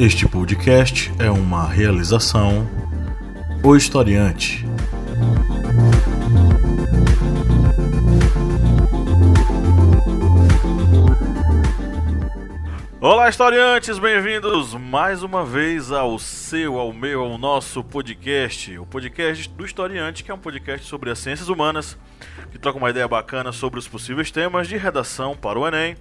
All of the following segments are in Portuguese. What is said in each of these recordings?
Este podcast é uma realização O Historiante. Olá, historiantes, bem-vindos mais uma vez ao seu, ao meu, ao nosso podcast, o podcast do Historiante, que é um podcast sobre as ciências humanas, que troca uma ideia bacana sobre os possíveis temas de redação para o Enem.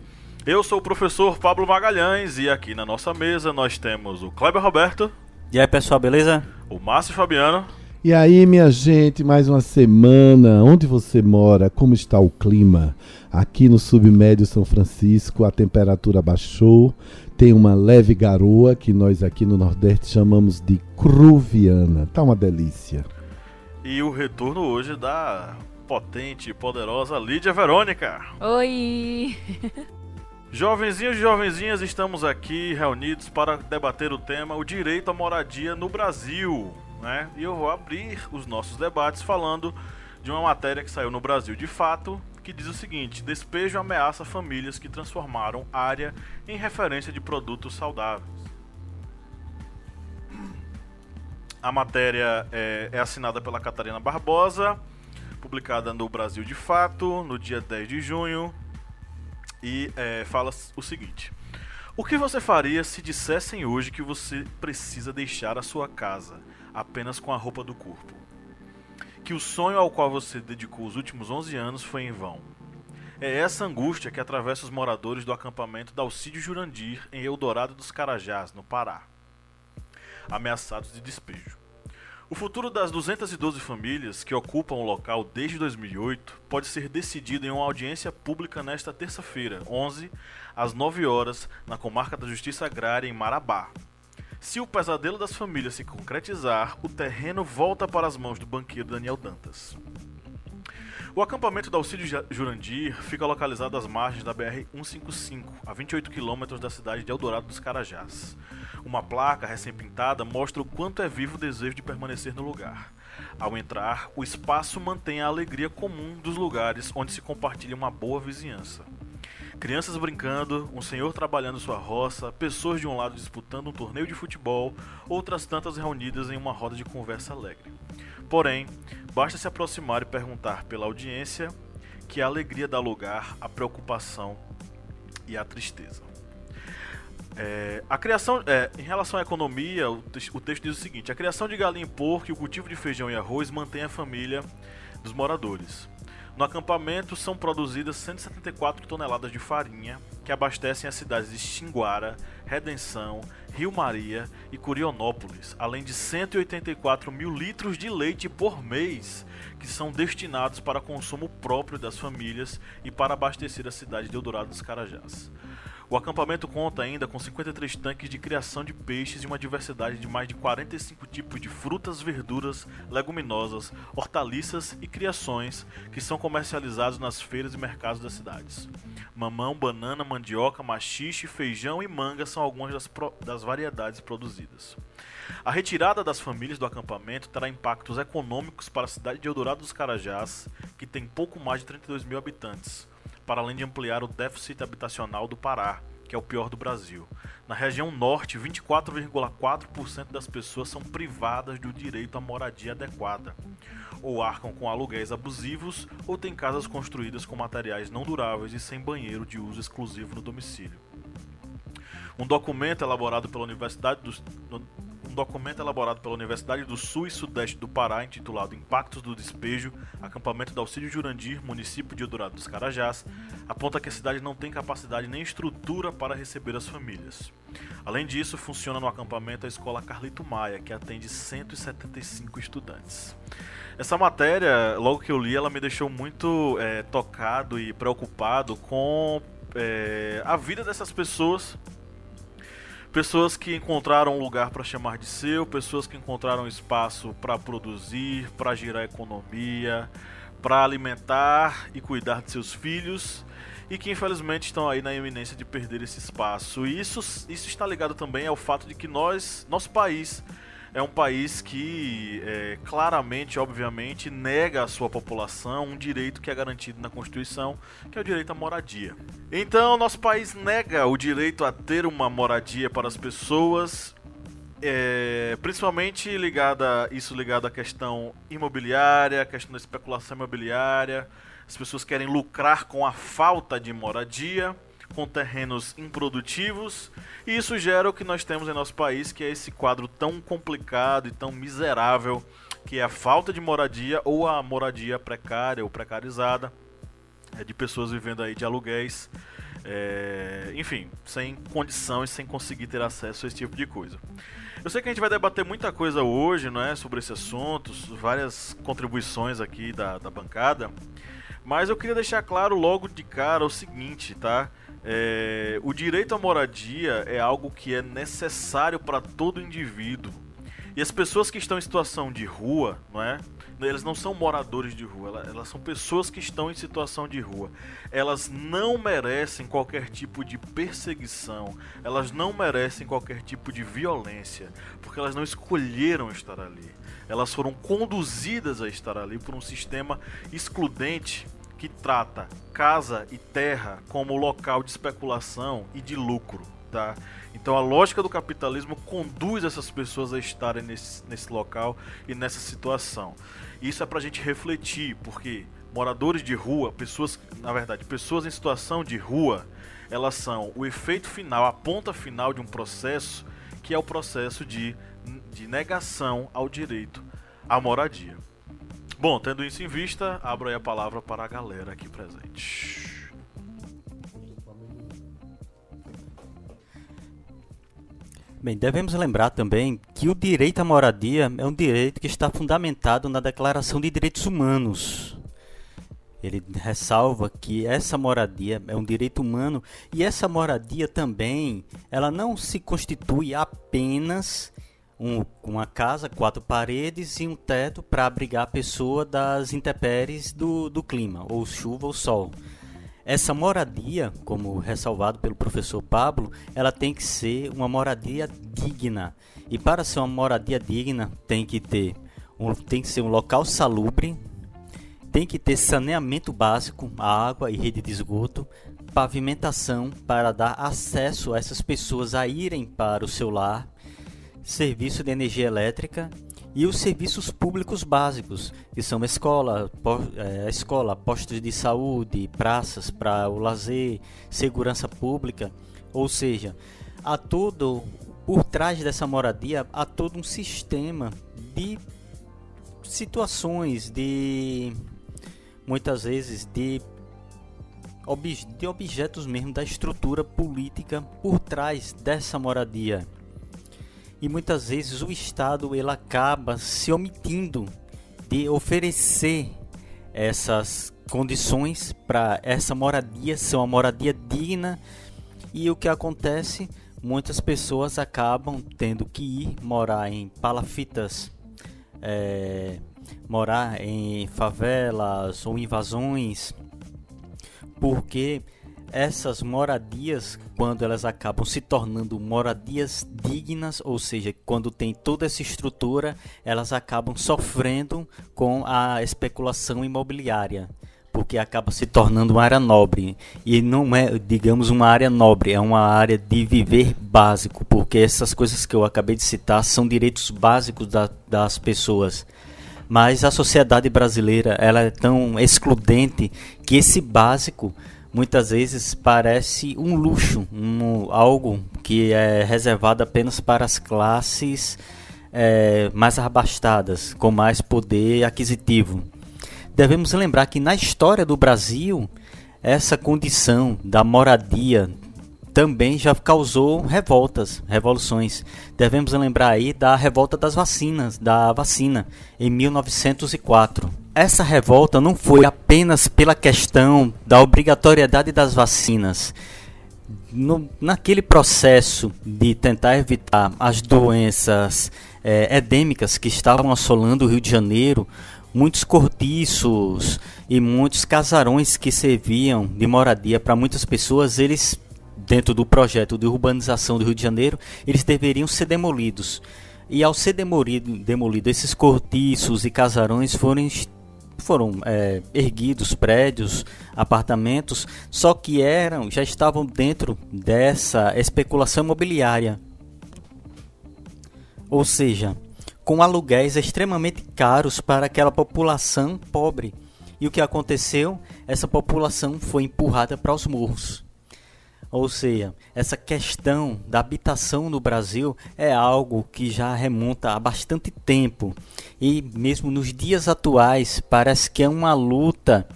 Eu sou o professor Pablo Magalhães e aqui na nossa mesa nós temos o Kleber Roberto. E aí, pessoal, beleza? O Márcio Fabiano. E aí, minha gente, mais uma semana. Onde você mora? Como está o clima? Aqui no submédio São Francisco, a temperatura baixou. Tem uma leve garoa que nós aqui no Nordeste chamamos de cruviana. Tá uma delícia. E o retorno hoje da potente e poderosa Lídia Verônica. Oi! Jovenzinhos e jovenzinhas, estamos aqui reunidos para debater o tema o direito à moradia no Brasil né? E eu vou abrir os nossos debates falando de uma matéria que saiu no Brasil de fato, que diz o seguinte: despejo ameaça famílias que transformaram área em referência de produtos saudáveis. A matéria é, é assinada pela Catarina Barbosa, publicada no Brasil de Fato, no dia 10 de junho, e é, fala o seguinte: O que você faria se dissessem hoje que você precisa deixar a sua casa? apenas com a roupa do corpo. Que o sonho ao qual você dedicou os últimos 11 anos foi em vão. É essa angústia que atravessa os moradores do acampamento Dalcídio Jurandir, em Eldorado dos Carajás, no Pará, ameaçados de despejo. O futuro das 212 famílias que ocupam o local desde 2008 pode ser decidido em uma audiência pública nesta terça-feira, 11, às 9 horas, na comarca da Justiça Agrária, em Marabá, se o pesadelo das famílias se concretizar, o terreno volta para as mãos do banqueiro Daniel Dantas. O acampamento da Alcide Jurandir fica localizado às margens da BR-155, a 28 quilômetros da cidade de Eldorado dos Carajás. Uma placa recém-pintada mostra o quanto é vivo o desejo de permanecer no lugar. Ao entrar, o espaço mantém a alegria comum dos lugares onde se compartilha uma boa vizinhança. Crianças brincando, um senhor trabalhando sua roça, pessoas de um lado disputando um torneio de futebol, outras tantas reunidas em uma roda de conversa alegre. Porém, basta se aproximar e perguntar pela audiência que a alegria dá lugar à preocupação e à tristeza. É, a criação, é, em relação à economia, o, o texto diz o seguinte: a criação de galinha e porco e o cultivo de feijão e arroz mantém a família dos moradores. No acampamento são produzidas 174 toneladas de farinha que abastecem as cidades de Xinguara, Redenção, Rio Maria e Curionópolis, além de 184 mil litros de leite por mês que são destinados para consumo próprio das famílias e para abastecer a cidade de Eldorado dos Carajás. O acampamento conta ainda com 53 tanques de criação de peixes e uma diversidade de mais de 45 tipos de frutas, verduras, leguminosas, hortaliças e criações que são comercializados nas feiras e mercados das cidades. Mamão, banana, mandioca, machixe, feijão e manga são algumas das, das variedades produzidas. A retirada das famílias do acampamento terá impactos econômicos para a cidade de Eldorado dos Carajás, que tem pouco mais de 32 mil habitantes para além de ampliar o déficit habitacional do Pará, que é o pior do Brasil. Na região norte, 24,4% das pessoas são privadas do direito à moradia adequada, ou arcam com aluguéis abusivos, ou têm casas construídas com materiais não duráveis e sem banheiro de uso exclusivo no domicílio. Um documento elaborado pela Universidade do, um documento elaborado pela Universidade do Sul e Sudeste do Pará, intitulado Impactos do Despejo, acampamento da Auxílio Jurandir, município de Eldorado dos Carajás, aponta que a cidade não tem capacidade nem estrutura para receber as famílias. Além disso, funciona no acampamento a escola Carlito Maia, que atende 175 estudantes. Essa matéria, logo que eu li, ela me deixou muito é, tocado e preocupado com é, a vida dessas pessoas pessoas que encontraram um lugar para chamar de seu, pessoas que encontraram espaço para produzir, para girar economia, para alimentar e cuidar de seus filhos e que infelizmente estão aí na iminência de perder esse espaço. E isso, isso está ligado também ao fato de que nós, nosso país, é um país que é, claramente, obviamente, nega à sua população um direito que é garantido na Constituição, que é o direito à moradia. Então, nosso país nega o direito a ter uma moradia para as pessoas, é, principalmente ligada isso ligado à questão imobiliária, à questão da especulação imobiliária. As pessoas querem lucrar com a falta de moradia com terrenos improdutivos, e isso gera o que nós temos em nosso país, que é esse quadro tão complicado e tão miserável, que é a falta de moradia ou a moradia precária ou precarizada, é, de pessoas vivendo aí de aluguéis, é, enfim, sem condição e sem conseguir ter acesso a esse tipo de coisa. Eu sei que a gente vai debater muita coisa hoje, não é, sobre esse assunto, várias contribuições aqui da, da bancada, mas eu queria deixar claro logo de cara o seguinte, tá? É, o direito à moradia é algo que é necessário para todo indivíduo. E as pessoas que estão em situação de rua, não é? Elas não são moradores de rua, elas, elas são pessoas que estão em situação de rua. Elas não merecem qualquer tipo de perseguição, elas não merecem qualquer tipo de violência, porque elas não escolheram estar ali. Elas foram conduzidas a estar ali por um sistema excludente que trata casa e terra como local de especulação e de lucro. Tá? Então a lógica do capitalismo conduz essas pessoas a estarem nesse, nesse local e nessa situação. Isso é para a gente refletir, porque moradores de rua, pessoas, na verdade, pessoas em situação de rua, elas são o efeito final, a ponta final de um processo que é o processo de, de negação ao direito à moradia. Bom, tendo isso em vista, abro aí a palavra para a galera aqui presente. Bem, devemos lembrar também que o direito à moradia é um direito que está fundamentado na Declaração de Direitos Humanos. Ele ressalva que essa moradia é um direito humano e essa moradia também, ela não se constitui apenas um, uma casa, quatro paredes e um teto para abrigar a pessoa das intempéries do, do clima, ou chuva ou sol. Essa moradia, como ressalvado pelo professor Pablo, ela tem que ser uma moradia digna. E para ser uma moradia digna, tem que ter um, tem que ser um local salubre, tem que ter saneamento básico, água e rede de esgoto, pavimentação para dar acesso a essas pessoas a irem para o seu lar serviço de energia elétrica e os serviços públicos básicos, que são escola, po, é, escola postos de saúde, praças para o lazer, segurança pública, ou seja, há todo por trás dessa moradia há todo um sistema de situações de muitas vezes de de objetos mesmo da estrutura política por trás dessa moradia e muitas vezes o Estado ele acaba se omitindo de oferecer essas condições para essa moradia ser uma moradia digna. E o que acontece? Muitas pessoas acabam tendo que ir morar em palafitas é, morar em favelas ou invasões porque essas moradias, quando elas acabam se tornando moradias dignas, ou seja, quando tem toda essa estrutura, elas acabam sofrendo com a especulação imobiliária, porque acaba se tornando uma área nobre. E não é, digamos, uma área nobre, é uma área de viver básico, porque essas coisas que eu acabei de citar são direitos básicos da, das pessoas mas a sociedade brasileira ela é tão excludente que esse básico muitas vezes parece um luxo, um, algo que é reservado apenas para as classes é, mais abastadas, com mais poder aquisitivo. Devemos lembrar que na história do Brasil, essa condição da moradia também já causou revoltas, revoluções. Devemos lembrar aí da revolta das vacinas, da vacina, em 1904 essa revolta não foi apenas pela questão da obrigatoriedade das vacinas. No, naquele processo de tentar evitar as doenças é, endêmicas que estavam assolando o Rio de Janeiro, muitos cortiços e muitos casarões que serviam de moradia para muitas pessoas, eles dentro do projeto de urbanização do Rio de Janeiro, eles deveriam ser demolidos. E ao ser demolido, demolido esses cortiços e casarões foram foram é, erguidos prédios, apartamentos, só que eram já estavam dentro dessa especulação imobiliária. Ou seja, com aluguéis extremamente caros para aquela população pobre. E o que aconteceu? Essa população foi empurrada para os morros. Ou seja, essa questão da habitação no Brasil é algo que já remonta há bastante tempo. E mesmo nos dias atuais, parece que é uma luta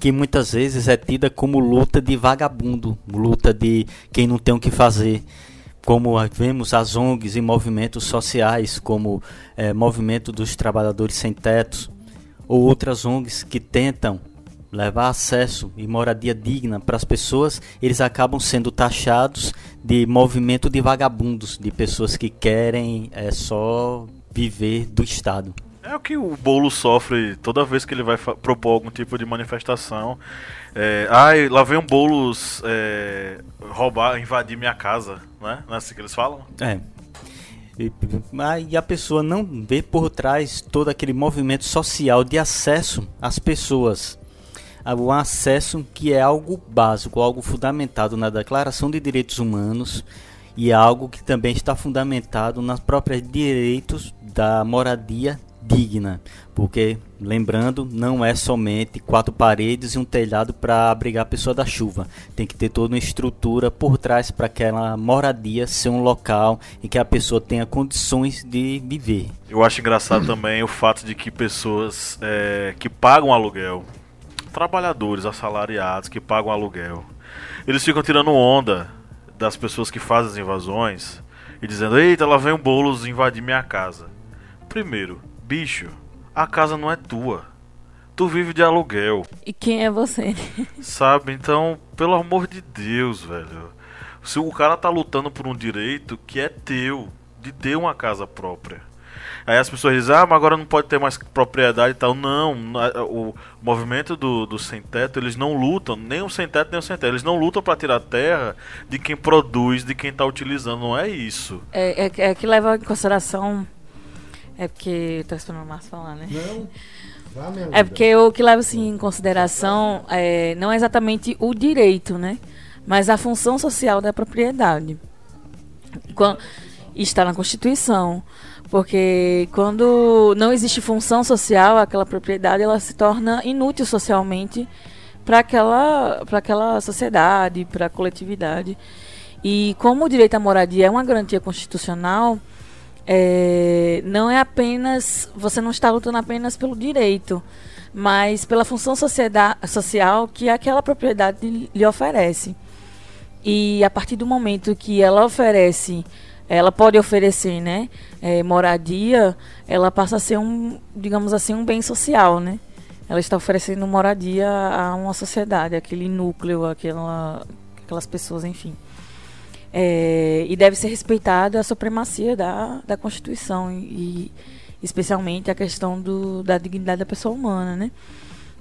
que muitas vezes é tida como luta de vagabundo, luta de quem não tem o que fazer. Como vemos as ONGs e movimentos sociais, como é, Movimento dos Trabalhadores Sem Tetos, ou outras ONGs que tentam levar acesso e moradia digna para as pessoas, eles acabam sendo taxados de movimento de vagabundos, de pessoas que querem é, só viver do Estado. É o que o Bolo sofre toda vez que ele vai propor algum tipo de manifestação. É, ai, lá vem um Boulos é, roubar, invadir minha casa, né? Não é assim que eles falam? É. E, e a pessoa não vê por trás todo aquele movimento social de acesso às pessoas o acesso que é algo básico, algo fundamentado na Declaração de Direitos Humanos e algo que também está fundamentado nos próprios direitos da moradia digna, porque lembrando, não é somente quatro paredes e um telhado para abrigar a pessoa da chuva. Tem que ter toda uma estrutura por trás para aquela moradia ser um local em que a pessoa tenha condições de viver. Eu acho engraçado também o fato de que pessoas é, que pagam aluguel trabalhadores assalariados que pagam aluguel. Eles ficam tirando onda das pessoas que fazem as invasões e dizendo: Eita, lá vem o Boulos invadir minha casa. Primeiro, bicho, a casa não é tua. Tu vive de aluguel. E quem é você? Sabe? Então, pelo amor de Deus, velho. Se o cara tá lutando por um direito que é teu, de ter uma casa própria. Aí as pessoas dizem, ah, mas agora não pode ter mais propriedade e tal. Não, o movimento do, do sem teto, eles não lutam, nem o sem teto nem o sem teto, eles não lutam para tirar terra de quem produz, de quem está utilizando, não é isso. É, é, é, que leva em consideração. É porque. Estou esperando o Márcio falar, né? Não. É porque o que leva assim, em consideração é, não é exatamente o direito, né? Mas a função social da propriedade. Quando, está na Constituição. Porque quando não existe função social, aquela propriedade ela se torna inútil socialmente para aquela, aquela sociedade, para a coletividade. E como o direito à moradia é uma garantia constitucional, é, não é apenas. Você não está lutando apenas pelo direito, mas pela função social que aquela propriedade lhe oferece. E a partir do momento que ela oferece ela pode oferecer, né, é, moradia, ela passa a ser um, digamos assim, um bem social, né? Ela está oferecendo moradia a uma sociedade, aquele núcleo, aquela, aquelas pessoas, enfim. É, e deve ser respeitada a supremacia da, da Constituição e, especialmente a questão do, da dignidade da pessoa humana, né?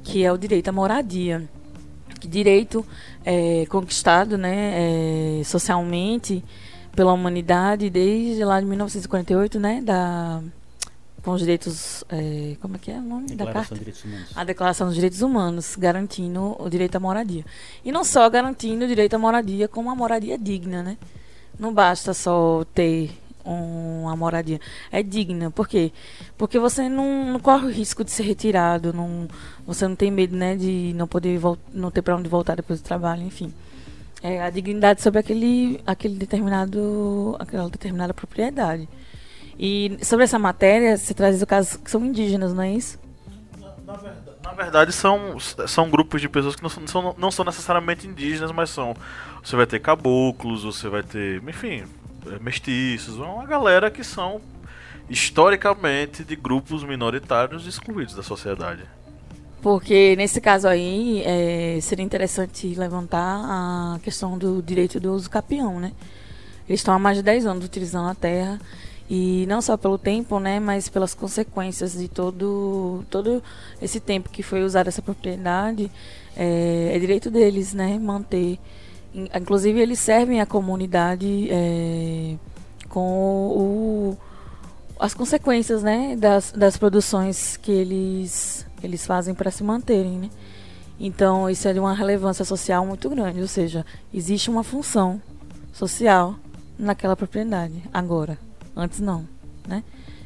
Que é o direito à moradia. Direito é, conquistado, né, é, socialmente pela humanidade desde lá de 1948, né? Da com os direitos, é, como é que é o nome Declaração da carta? Direitos humanos. A Declaração dos Direitos Humanos, garantindo o direito à moradia. E não só garantindo o direito à moradia, como uma moradia digna, né? Não basta só ter uma moradia. É digna. Por quê? Porque você não, não corre o risco de ser retirado, não, você não tem medo, né, de não poder não ter para onde voltar depois do trabalho, enfim é, a dignidade sobre aquele, aquele determinado, aquela determinada propriedade. E sobre essa matéria, você traz o caso que são indígenas, não é isso? Na, na, verdade, são, são grupos de pessoas que não são, não são necessariamente indígenas, mas são. Você vai ter caboclos, você vai ter, enfim, é, mestiços, uma galera que são historicamente de grupos minoritários excluídos da sociedade. Porque nesse caso aí é, seria interessante levantar a questão do direito do uso capião, né? Eles estão há mais de 10 anos utilizando a terra e não só pelo tempo, né, mas pelas consequências de todo todo esse tempo que foi usada essa propriedade, é, é direito deles, né, manter. Inclusive eles servem a comunidade é, com o, as consequências, né, das, das produções que eles, eles fazem para se manterem, né? Então, isso é de uma relevância social muito grande, ou seja, existe uma função social naquela propriedade agora, antes não, né?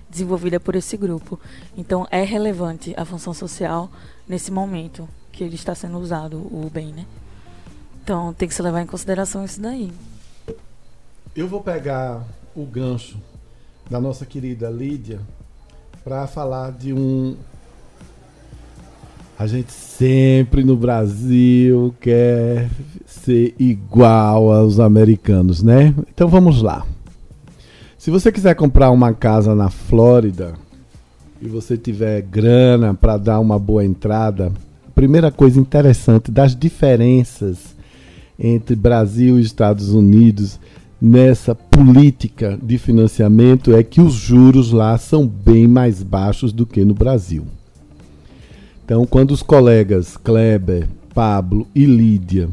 Desenvolvida por esse grupo. Então, é relevante a função social nesse momento que ele está sendo usado o bem, né? Então, tem que se levar em consideração isso daí. Eu vou pegar o gancho da nossa querida Lídia para falar de um. A gente sempre no Brasil quer ser igual aos americanos, né? Então vamos lá. Se você quiser comprar uma casa na Flórida e você tiver grana para dar uma boa entrada, a primeira coisa interessante das diferenças entre Brasil e Estados Unidos nessa política de financiamento é que os juros lá são bem mais baixos do que no Brasil. Então, quando os colegas Kleber, Pablo e Lídia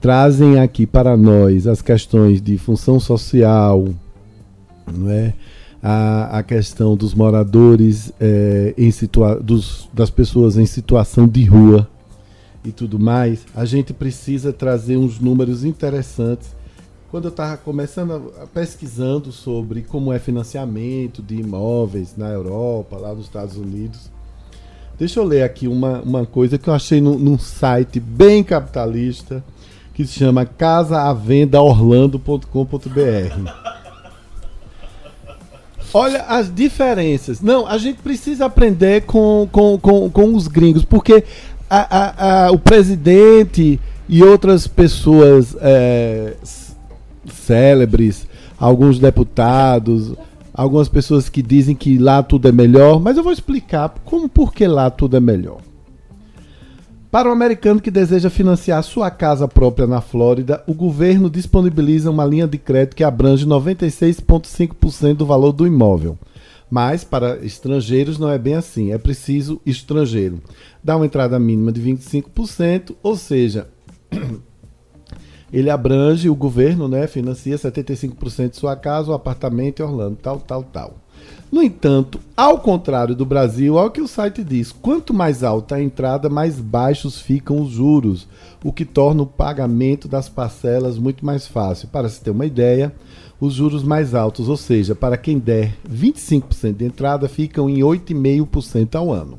trazem aqui para nós as questões de função social, não é? a, a questão dos moradores, é, em situa dos, das pessoas em situação de rua e tudo mais, a gente precisa trazer uns números interessantes quando eu estava começando a, pesquisando sobre como é financiamento de imóveis na Europa, lá nos Estados Unidos. Deixa eu ler aqui uma, uma coisa que eu achei no, num site bem capitalista que se chama casaavendorlando.com.br. Olha as diferenças. Não, a gente precisa aprender com, com, com, com os gringos, porque a, a, a, o presidente e outras pessoas é, célebres, alguns deputados, algumas pessoas que dizem que lá tudo é melhor, mas eu vou explicar como por que lá tudo é melhor. Para o americano que deseja financiar sua casa própria na Flórida, o governo disponibiliza uma linha de crédito que abrange 96,5% do valor do imóvel. Mas para estrangeiros não é bem assim, é preciso estrangeiro. Dá uma entrada mínima de 25%, ou seja, ele abrange o governo, né, financia 75% de sua casa, o apartamento em Orlando, tal, tal, tal. No entanto, ao contrário do Brasil, olha o que o site diz: quanto mais alta a entrada, mais baixos ficam os juros, o que torna o pagamento das parcelas muito mais fácil. Para se ter uma ideia, os juros mais altos, ou seja, para quem der 25% de entrada, ficam em 8,5% ao ano.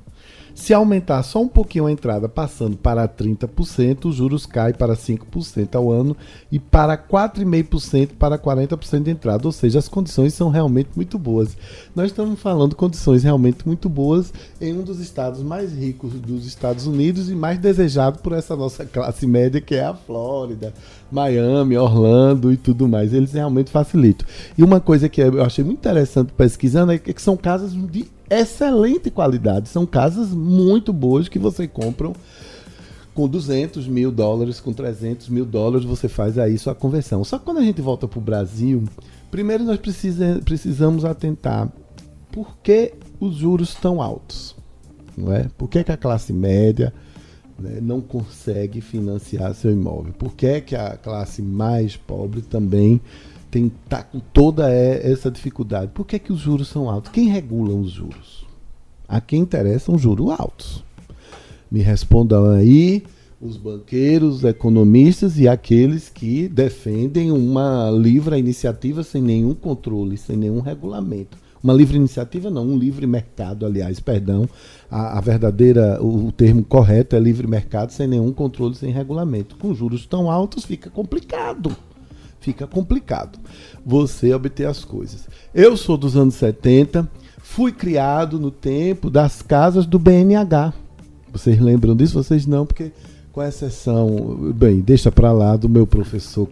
Se aumentar só um pouquinho a entrada, passando para 30%, os juros caem para 5% ao ano e para 4,5% para 40% de entrada. Ou seja, as condições são realmente muito boas. Nós estamos falando condições realmente muito boas em um dos estados mais ricos dos Estados Unidos e mais desejado por essa nossa classe média, que é a Flórida, Miami, Orlando e tudo mais. Eles realmente facilitam. E uma coisa que eu achei muito interessante pesquisando é que são casas de excelente qualidade. São casas muito boas que você compra com 200 mil dólares, com 300 mil dólares, você faz aí sua conversão. Só que quando a gente volta para o Brasil, primeiro nós precisa, precisamos atentar por que os juros estão altos. Não é? Por que, que a classe média né, não consegue financiar seu imóvel? Por que, que a classe mais pobre também tem tá com toda essa dificuldade. Por que, que os juros são altos? Quem regula os juros? A quem interessam juros altos? Me respondam aí os banqueiros, os economistas e aqueles que defendem uma livre iniciativa sem nenhum controle, sem nenhum regulamento. Uma livre iniciativa não, um livre mercado, aliás, perdão. A, a verdadeira, o, o, termo correto é livre mercado sem nenhum controle, sem regulamento. Com juros tão altos fica complicado fica complicado você obter as coisas. Eu sou dos anos 70, fui criado no tempo das casas do BNH. Vocês lembram disso? Vocês não, porque com exceção, bem, deixa para lá do meu professor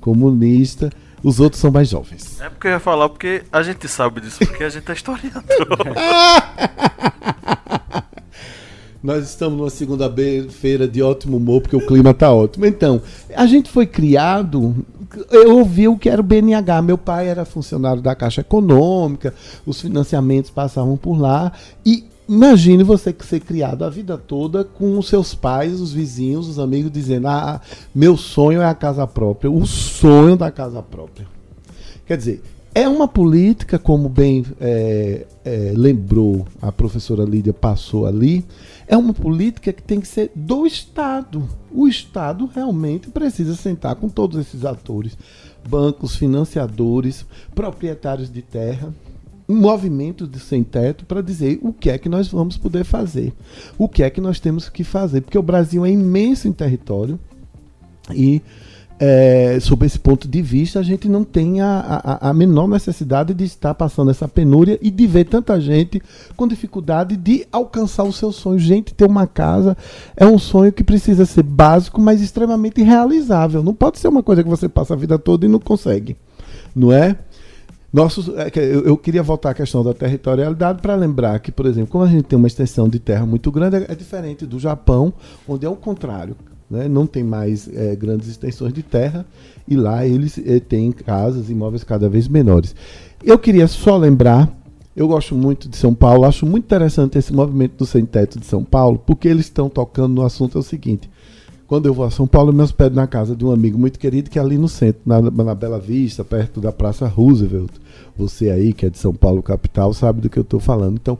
comunista, os outros são mais jovens. É porque eu ia falar porque a gente sabe disso, porque a gente é historiador. Nós estamos numa segunda-feira de ótimo humor, porque o clima está ótimo. Então, a gente foi criado. Eu ouvi o que era o BNH. Meu pai era funcionário da Caixa Econômica, os financiamentos passavam por lá. E imagine você que ser criado a vida toda com os seus pais, os vizinhos, os amigos dizendo: Ah, meu sonho é a casa própria, o sonho da casa própria. Quer dizer, É uma política, como bem é, é, lembrou a professora Lídia, passou ali, é uma política que tem que ser do Estado. O Estado realmente precisa sentar com todos esses atores, bancos, financiadores, proprietários de terra, um movimento de sem teto para dizer o que é que nós vamos poder fazer, o que é que nós temos que fazer, porque o Brasil é imenso em território e é, sob esse ponto de vista, a gente não tem a, a, a, menor necessidade de estar passando essa penúria e de ver tanta gente com dificuldade de alcançar o seu sonho. Gente, ter uma casa é um sonho que precisa ser básico, mas extremamente realizável. Não pode ser uma coisa que você passa a vida toda e não consegue, não é? Nossos, é eu, queria voltar à questão da territorialidade para lembrar que, por exemplo, como a gente tem uma extensão de terra muito grande, é, é diferente do Japão, onde é o contrário né? não tem mais é, grandes extensões de terra e lá eles é, têm casas, imóveis cada vez menores. Eu queria só lembrar, eu gosto muito de São Paulo, acho muito interessante esse movimento do Sem Teto de São Paulo, porque eles estão tocando no assunto é o seguinte. Quando eu vou a São Paulo, eu me hospedo na casa de um amigo muito querido que é ali no centro, na, na Bela Vista, perto da Praça Roosevelt. Você aí, que é de São Paulo, capital, sabe do que eu estou falando. Então,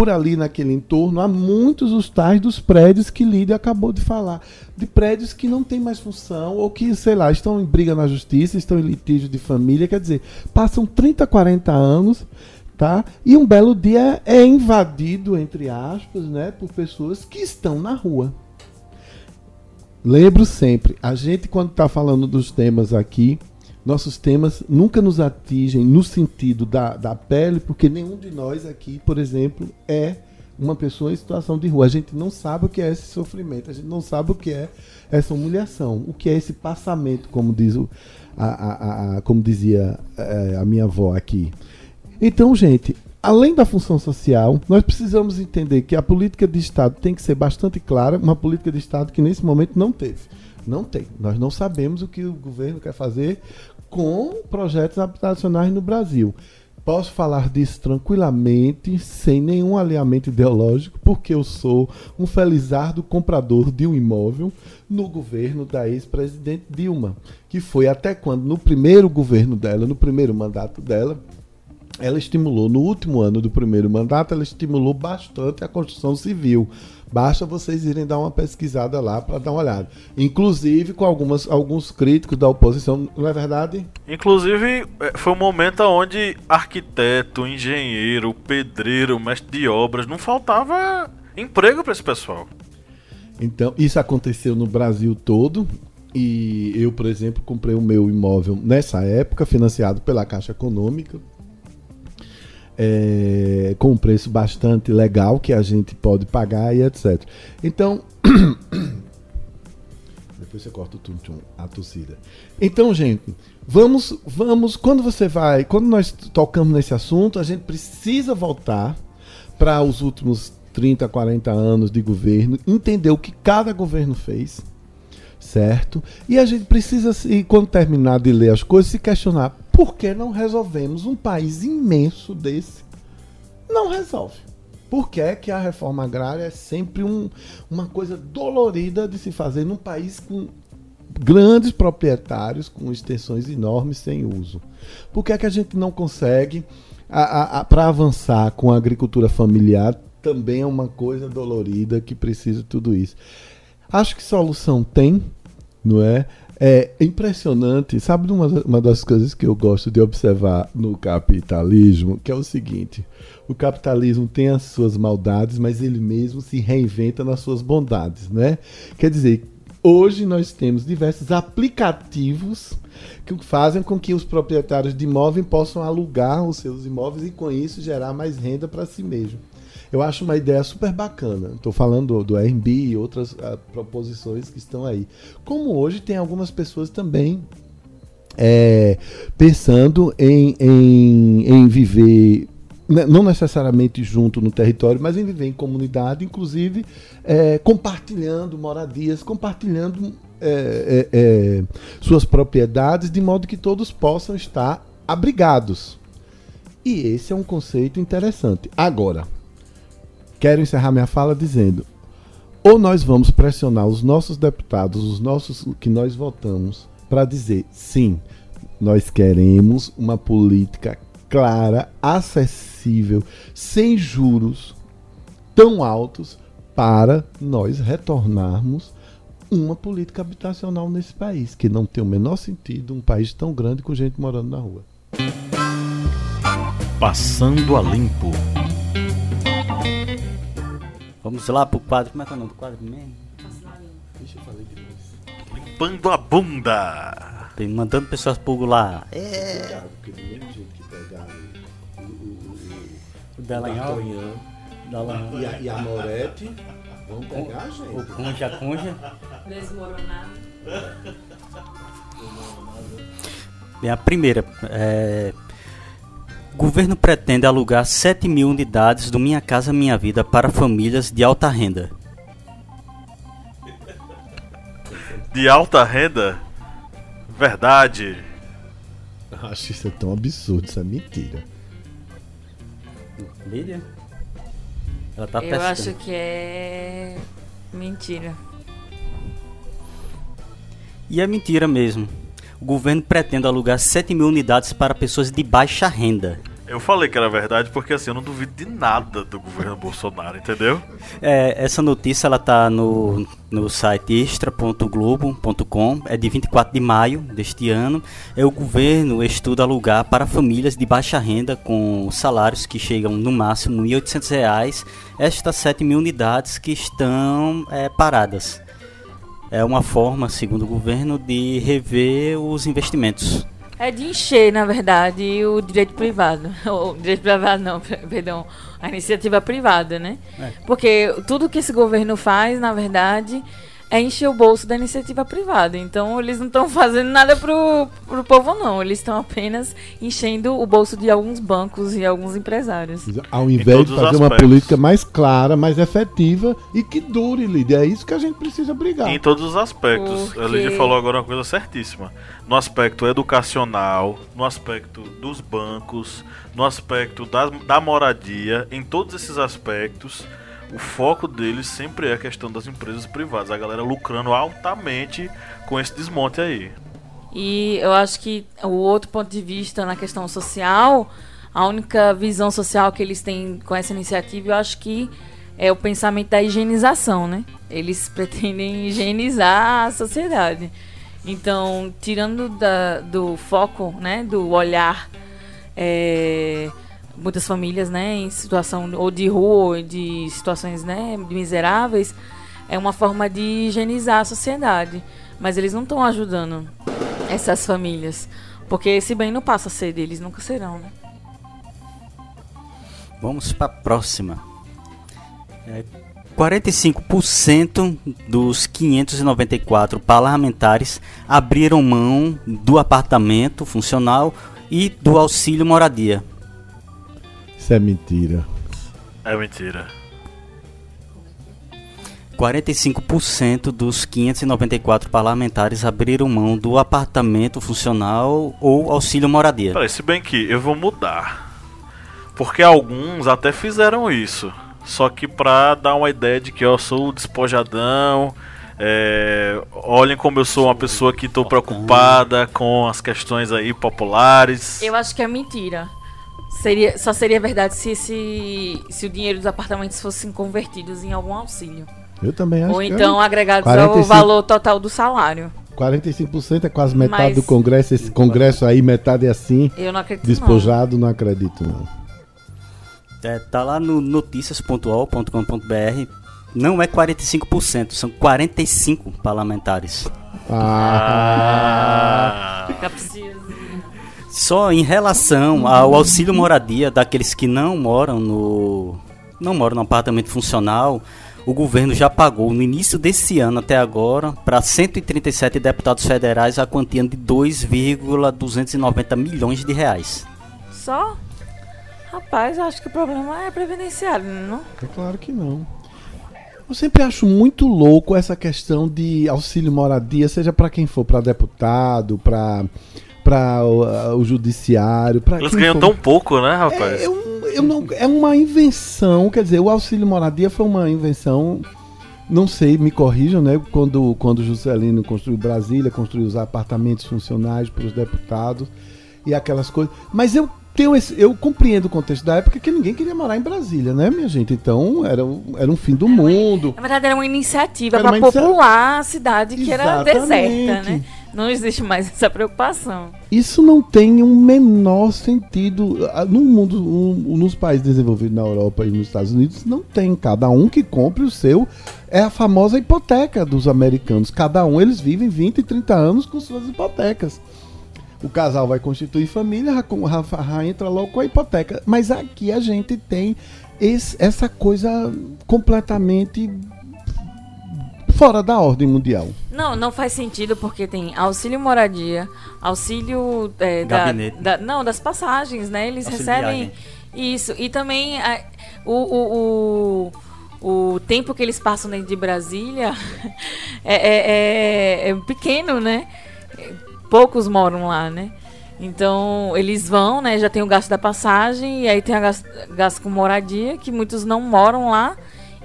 por ali naquele entorno há muitos os tais dos prédios que Lídia acabou de falar. De prédios que não têm mais função ou que, sei lá, estão em briga na justiça, estão em litígio de família. Quer dizer, passam 30, 40 anos tá? E um belo dia é invadido, entre aspas, né, por pessoas que estão na rua. Lembro sempre, a gente quando está falando dos temas aqui, nossos temas nunca nos atingem no sentido da, da pele, porque nenhum de nós aqui, por exemplo, é uma pessoa em situação de rua. A gente não sabe o que é esse sofrimento, a gente não sabe o que é essa humilhação, o que é esse passamento, como, diz o, a, a, a, como dizia é, a minha avó aqui. Então, gente, além da função social, nós precisamos entender que a política de Estado tem que ser bastante clara, uma política de Estado que nesse momento não teve. Não tem. Nós não sabemos o que o governo quer fazer com projetos habitacionais no Brasil. Posso falar disso tranquilamente, sem nenhum alinhamento ideológico, porque eu sou um felizardo comprador de um imóvel no governo da ex-presidente Dilma, que foi até quando, no primeiro governo dela, no primeiro mandato dela, ela estimulou, no último ano do primeiro mandato, ela estimulou bastante a construção civil. Basta vocês irem dar uma pesquisada lá para dar uma olhada. Inclusive com algumas, alguns críticos da oposição, não é verdade? Inclusive, é, foi um momento onde arquiteto, engenheiro, pedreiro, mestre de obras, não faltava emprego para esse pessoal. Então, isso aconteceu no Brasil todo. E eu, por exemplo, comprei o meu imóvel nessa época, financiado pela Caixa Econômica é, com um preço bastante legal que a gente pode pagar e etc. Então. Depois você corta o tum, tum a tossida. Então, gente, vamos, vamos. Quando você vai. Quando nós tocamos nesse assunto, a gente precisa voltar para os últimos 30, 40 anos de governo, entender o que cada governo fez, certo? E a gente precisa, quando terminar de ler as coisas, se questionar por que não resolvemos um país imenso desse? Não resolve. Por que, é que a reforma agrária é sempre um, uma coisa dolorida de se fazer num país com grandes proprietários com extensões enormes sem uso? Por que, é que a gente não consegue, para avançar com a agricultura familiar, também é uma coisa dolorida que precisa de tudo isso? Acho que solução tem, não é? É impressionante, sabe uma, uma das coisas que eu gosto de observar no capitalismo, que é o seguinte: o capitalismo tem as suas maldades, mas ele mesmo se reinventa nas suas bondades, né? Quer dizer, hoje nós temos diversos aplicativos que fazem com que os proprietários de imóveis possam alugar os seus imóveis e com isso gerar mais renda para si mesmo. Eu acho uma ideia super bacana. Estou falando do, do Airbnb e outras uh, proposições que estão aí. Como hoje tem algumas pessoas também é, pensando em, em, em viver né, não necessariamente junto no território, mas em viver em comunidade, inclusive é, compartilhando moradias, compartilhando é, é, é suas propriedades, de modo que todos possam estar abrigados. E esse é um conceito interessante. Agora, quero encerrar minha fala dizendo: ou nós vamos pressionar os nossos deputados, os nossos que nós votamos, para dizer sim, Nós queremos uma política clara, acessível, sem juros tão altos para nós retornarmos uma política habitacional nesse país, que não tem o menor sentido um país tão grande com gente morando na rua. Passando a limpo. Vamos lá pro quadro. Como é que é o nome do quadro mesmo? Limpando a bunda. Tem- Mandando pessoas pular. É. Cuidado, porque do mesmo jeito que pegaram O Dallagnol. Dallagnol. e a, e a Moretti, vão pegar a O gente. Conja Conja. Desmoronado. Bem, a primeira. É... O governo pretende alugar 7 mil unidades do Minha Casa Minha Vida para famílias de alta renda. De alta renda? Verdade. Acho isso é tão absurdo, isso é mentira. Lídia? Ela tá Eu pescando. acho que é mentira. E é mentira mesmo. O governo pretende alugar 7 mil unidades para pessoas de baixa renda. Eu falei que era verdade porque assim, eu não duvido de nada do governo Bolsonaro, entendeu? É, essa notícia ela tá no, no site extra.globo.com, é de 24 de maio deste ano. É o governo estuda alugar para famílias de baixa renda com salários que chegam no máximo 1.800 reais estas 7 mil unidades que estão é, paradas. É uma forma, segundo o governo, de rever os investimentos. É de encher, na verdade, o direito privado. O direito privado não, perdão. A iniciativa privada, né? É. Porque tudo que esse governo faz, na verdade, é encher o bolso da iniciativa privada. Então, eles não estão fazendo nada pro, pro povo, não. Eles estão apenas enchendo o bolso de alguns bancos e alguns empresários. Ao invés de fazer uma política mais clara, mais efetiva e que dure, Lídia. É isso que a gente precisa brigar. Em todos os aspectos. A Porque- Lídia falou agora uma coisa certíssima. No aspecto educacional, no aspecto dos bancos, no aspecto da, da moradia, em todos esses aspectos, o foco deles sempre é a questão das empresas privadas. A galera lucrando altamente com esse desmonte aí. E eu acho que o outro ponto de vista na questão social, a única visão social que eles têm com essa iniciativa, eu acho que é o pensamento da higienização, né? Eles pretendem higienizar a sociedade. Então, tirando da- do foco, né, do olhar, é, muitas famílias, né, em situação ou de rua, ou de situações, né, miseráveis, é uma forma de higienizar a sociedade. Mas eles não estão ajudando essas famílias. Porque esse bem não passa a ser deles, nunca serão, né? Vamos para a próxima. É, 45% dos 594 parlamentares abriram mão do apartamento funcional e do auxílio moradia. Isso é mentira. É mentira. 45% dos 594 parlamentares abriram mão do apartamento funcional ou auxílio moradia. Peraí, se bem que eu vou mudar. Porque alguns até fizeram isso. Só que pra dar uma ideia de que eu sou despojadão. é, olhem como eu sou uma pessoa que tô preocupada com as questões aí populares. Eu acho que é mentira. Seria, só seria verdade se, se, se o dinheiro dos apartamentos fossem convertidos em algum auxílio. Eu também acho Ou que então é. agregados 45 ao valor total do salário. 45% é quase metade Mas- do Congresso. Esse Congresso aí, metade é assim. Eu não acredito Despojado, não acredito não. É, tá lá no noticias.ol.com.br. Não é 45%, são 45 parlamentares. Ah, Ah, não. Capcioso. Só em relação ao auxílio moradia daqueles que não moram no não moram no apartamento funcional, o governo já pagou no início desse ano até agora para 137 deputados federais a quantia de 2,290 milhões de reais. Só? Rapaz, eu acho que o problema é previdenciário, não? é claro que não. Eu sempre acho muito louco essa questão de auxílio moradia, seja para quem for, para deputado, para para o, o judiciário, para eles ganham tão pouco, né, rapaz? É, eu, eu não, é uma invenção, quer dizer, o auxílio moradia foi uma invenção não sei, me corrijam, né? Quando, quando Juscelino construiu Brasília, construiu os apartamentos funcionais para os deputados e aquelas coisas. Mas eu tenho esse, eu compreendo o contexto da época que ninguém queria morar em Brasília, né, minha gente? Então era, era um fim do mundo. Na verdade, era uma iniciativa Era para uma inicia- popular a cidade que era Exatamente. deserta, né? Não existe mais essa preocupação. Isso não tem um menor sentido. Ah, No mundo, um- nos países desenvolvidos na Europa e nos Estados Unidos, não tem. Cada um que compre o seu. É a famosa hipoteca dos americanos. Cada um, eles vivem 20 e 30 anos com suas hipotecas. O casal vai constituir família, já entra logo com a hipoteca. Mas aqui a gente tem esse- essa coisa completamente fora da ordem mundial. Não, não faz sentido porque tem auxílio moradia, auxílio é, da, da- não das passagens, né? Eles Auxílio recebem isso e também a- o, o, o, o tempo que eles passam dentro de Brasília é, é- é- é pequeno, né? Poucos moram lá, né? Então eles vão, né? Já tem o gasto da passagem e aí tem o gasto, gasto com moradia que muitos não moram lá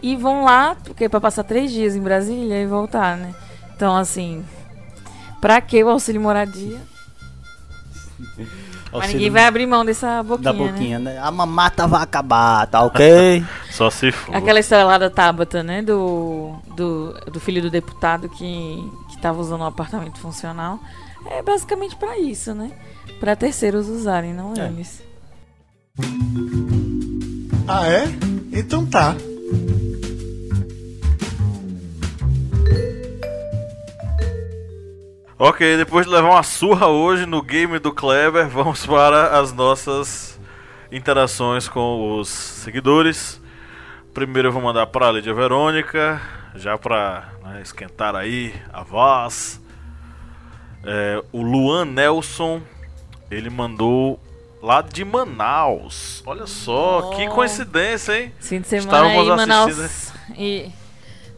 e vão lá porque para passar três dias em Brasília e voltar, né? Então assim, pra que o auxílio moradia? Mas ninguém vai abrir mão dessa boquinha, da né? boquinha, né? A mamata vai acabar, tá ok? Só se for. Aquela história lá da Tabata, né? Do, do, do filho do deputado que, que tava usando um apartamento funcional. É basicamente pra isso, né? Pra terceiros usarem, não É. eles. Ah, é? Então tá. Ok, depois de levar uma surra hoje no game do Kleber, vamos para as nossas interações com os seguidores. Primeiro eu vou mandar para a Lídia Verônica, já para né, esquentar aí a voz. É, o Luan Nelson, ele mandou lá de Manaus. Olha só, que Oh. coincidência, hein? Fim de semana Estávamos aí, Manaus. assistindo- E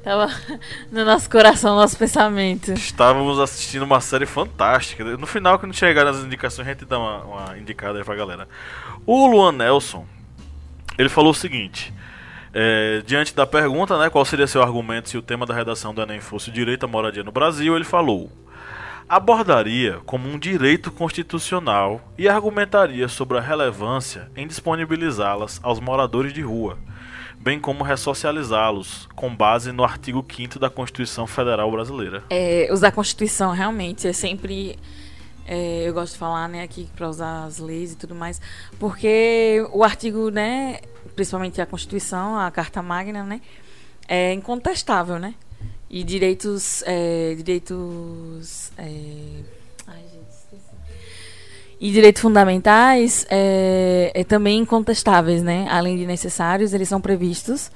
tava no nosso coração, no nosso pensamento. Estávamos assistindo uma série fantástica. No final, quando chegar nas indicações, a gente dá uma, uma indicada aí pra galera. O Luan Nelson, ele falou o seguinte. é, diante da pergunta, né, qual seria seu argumento se o tema da redação do Enem fosse o direito à moradia no Brasil, ele falou: abordaria como um direito constitucional e argumentaria sobre a relevância em disponibilizá-las aos moradores de rua, bem como ressocializá-los, com base no artigo 5 da Constituição Federal Brasileira. É, usar a Constituição realmente é sempre. é, eu gosto de falar, né, aqui para usar as leis e tudo mais, porque o artigo, né, principalmente a Constituição, a Carta Magna, né, é incontestável, né? E direitos, é, direitos, é. E direitos fundamentais é, é também incontestáveis, né? Além de necessários, eles são previstos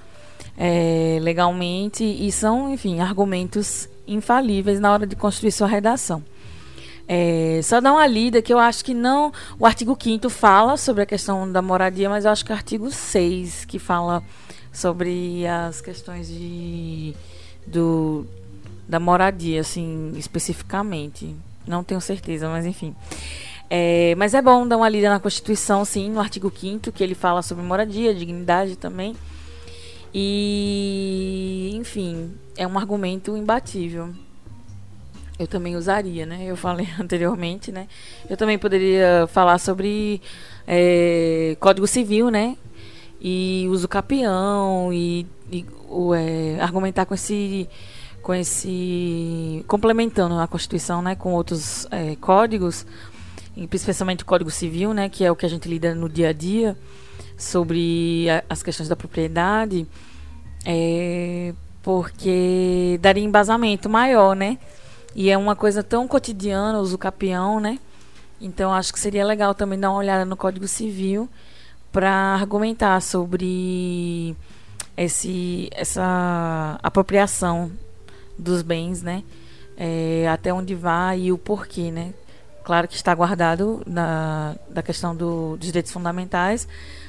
é, legalmente e são, enfim, argumentos infalíveis na hora de construir sua redação. É, só dar uma lida que eu acho que não. O artigo 5 fala sobre a questão da moradia, mas eu acho que o artigo 6 que fala sobre as questões de, do, da moradia, assim, especificamente. Não tenho certeza, mas enfim. É, mas é bom dar uma lida na Constituição, sim, no artigo 5 que ele fala sobre moradia, dignidade também. E, enfim, é um argumento imbatível. Eu também usaria, né? Eu falei anteriormente, né? Eu também poderia falar sobre é, Código Civil, né? E uso capião e, e o, é, argumentar com esse com esse complementando a Constituição, né, com outros é, códigos, especialmente o Código Civil, né, que é o que a gente lida no dia a dia sobre a- as questões da propriedade, é, porque daria embasamento maior, né? E é uma coisa tão cotidiana, o uso capião, né? Então acho que seria legal também dar uma olhada no Código Civil para argumentar sobre esse, essa apropriação dos bens, né? É, até onde vai e o porquê, né? Claro que está guardado na da questão do, dos direitos fundamentais,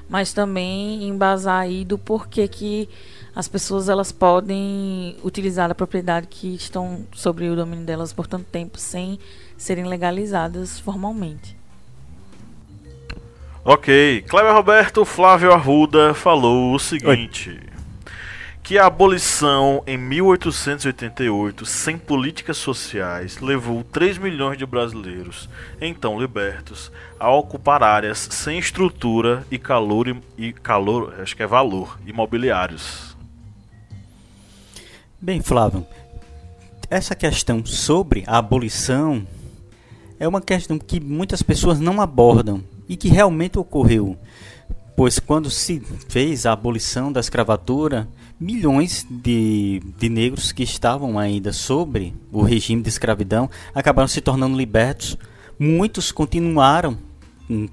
mas também embasar aí do porquê que as pessoas elas podem utilizar a propriedade que estão sobre o domínio delas por tanto tempo sem serem legalizadas formalmente. Ok, Cleber Roberto Flávio Arruda falou o seguinte: que a abolição em 1888, sem políticas sociais, levou 3 milhões de brasileiros, então libertos, a ocupar áreas sem estrutura e calor e calor, acho que é valor, imobiliários. Bem, Flávio, essa questão sobre a abolição é uma questão que muitas pessoas não abordam e que realmente ocorreu. Pois quando se fez a abolição da escravatura, milhões de, de negros que estavam ainda sobre o regime de escravidão acabaram se tornando libertos. Muitos continuaram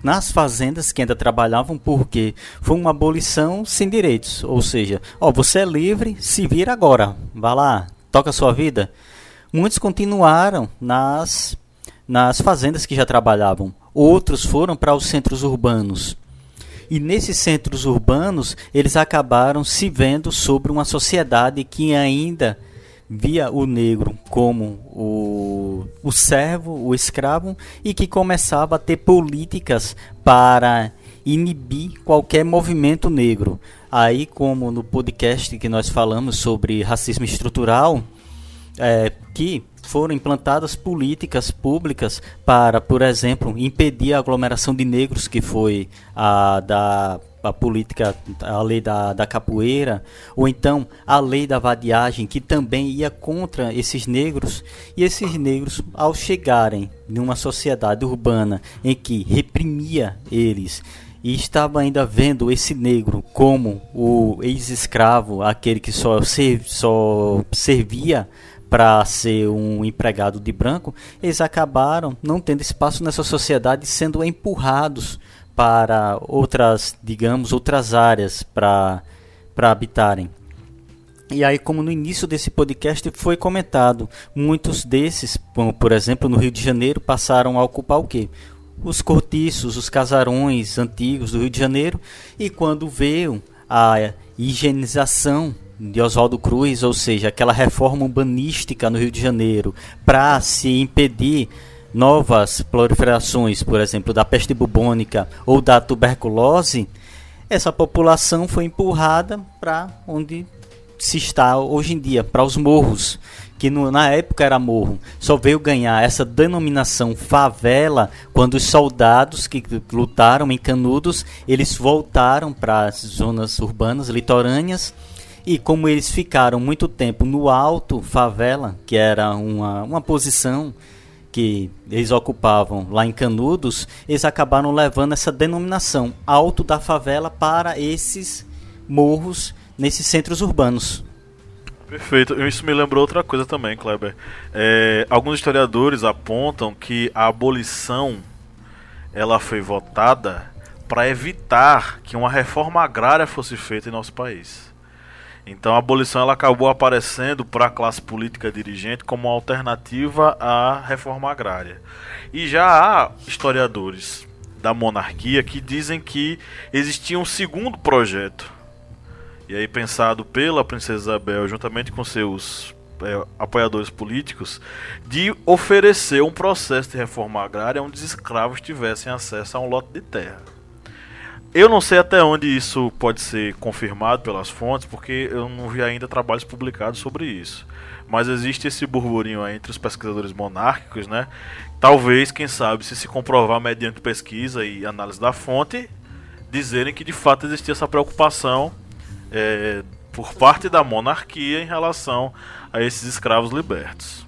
nas fazendas que ainda trabalhavam porque foi uma abolição sem direitos, ou seja, ó, você é livre, se vira agora, vá lá, toca a sua vida. Muitos continuaram nas nas fazendas que já trabalhavam, outros foram para os centros urbanos. E nesses centros urbanos, eles acabaram se vendo sobre uma sociedade que ainda via o negro como o, o servo, o escravo, e que começava a ter políticas para inibir qualquer movimento negro. Aí, como no podcast que nós falamos sobre racismo estrutural, é, que foram implantadas políticas públicas para, por exemplo, impedir a aglomeração de negros, que foi a da a política, a lei da, da capoeira, ou então a lei da vadiagem, que também ia contra esses negros, e esses negros, ao chegarem numa sociedade urbana em que reprimia eles, e estava ainda vendo esse negro como o ex-escravo, aquele que só, ser, só servia para ser um empregado de branco, eles acabaram não tendo espaço nessa sociedade, sendo empurrados para outras, digamos, outras áreas para habitarem. E aí, como no início desse podcast foi comentado, muitos desses, por exemplo no Rio de Janeiro, passaram a ocupar o quê? Os cortiços, os casarões antigos do Rio de Janeiro, e quando veio a higienização de Oswaldo Cruz, ou seja, aquela reforma urbanística no Rio de Janeiro, para se impedir novas proliferações, por exemplo, da peste bubônica ou da tuberculose, essa população foi empurrada para onde se está hoje em dia, para os morros, que no, na época era morro. Só veio ganhar essa denominação favela quando os soldados que lutaram em Canudos, eles voltaram para as zonas urbanas litorâneas e como eles ficaram muito tempo no alto favela, que era uma, uma posição que eles ocupavam lá em Canudos, eles acabaram levando essa denominação alto da favela para esses morros nesses centros urbanos. Perfeito. Isso me lembrou outra coisa também, Kleber. É, alguns historiadores apontam que a abolição ela foi votada para evitar que uma reforma agrária fosse feita em nosso país. Então a abolição ela acabou aparecendo para a classe política dirigente como alternativa à reforma agrária. E já há historiadores da monarquia que dizem que existia um segundo projeto. E aí pensado pela princesa Isabel juntamente com seus é, apoiadores políticos de oferecer um processo de reforma agrária onde os escravos tivessem acesso a um lote de terra. Eu não sei até onde isso pode ser confirmado pelas fontes, porque eu não vi ainda trabalhos publicados sobre isso. Mas existe esse burburinho aí entre os pesquisadores monárquicos, né? Talvez, quem sabe, se se comprovar mediante pesquisa e análise da fonte, dizerem que de fato existia essa preocupação é, por parte da monarquia em relação a esses escravos libertos.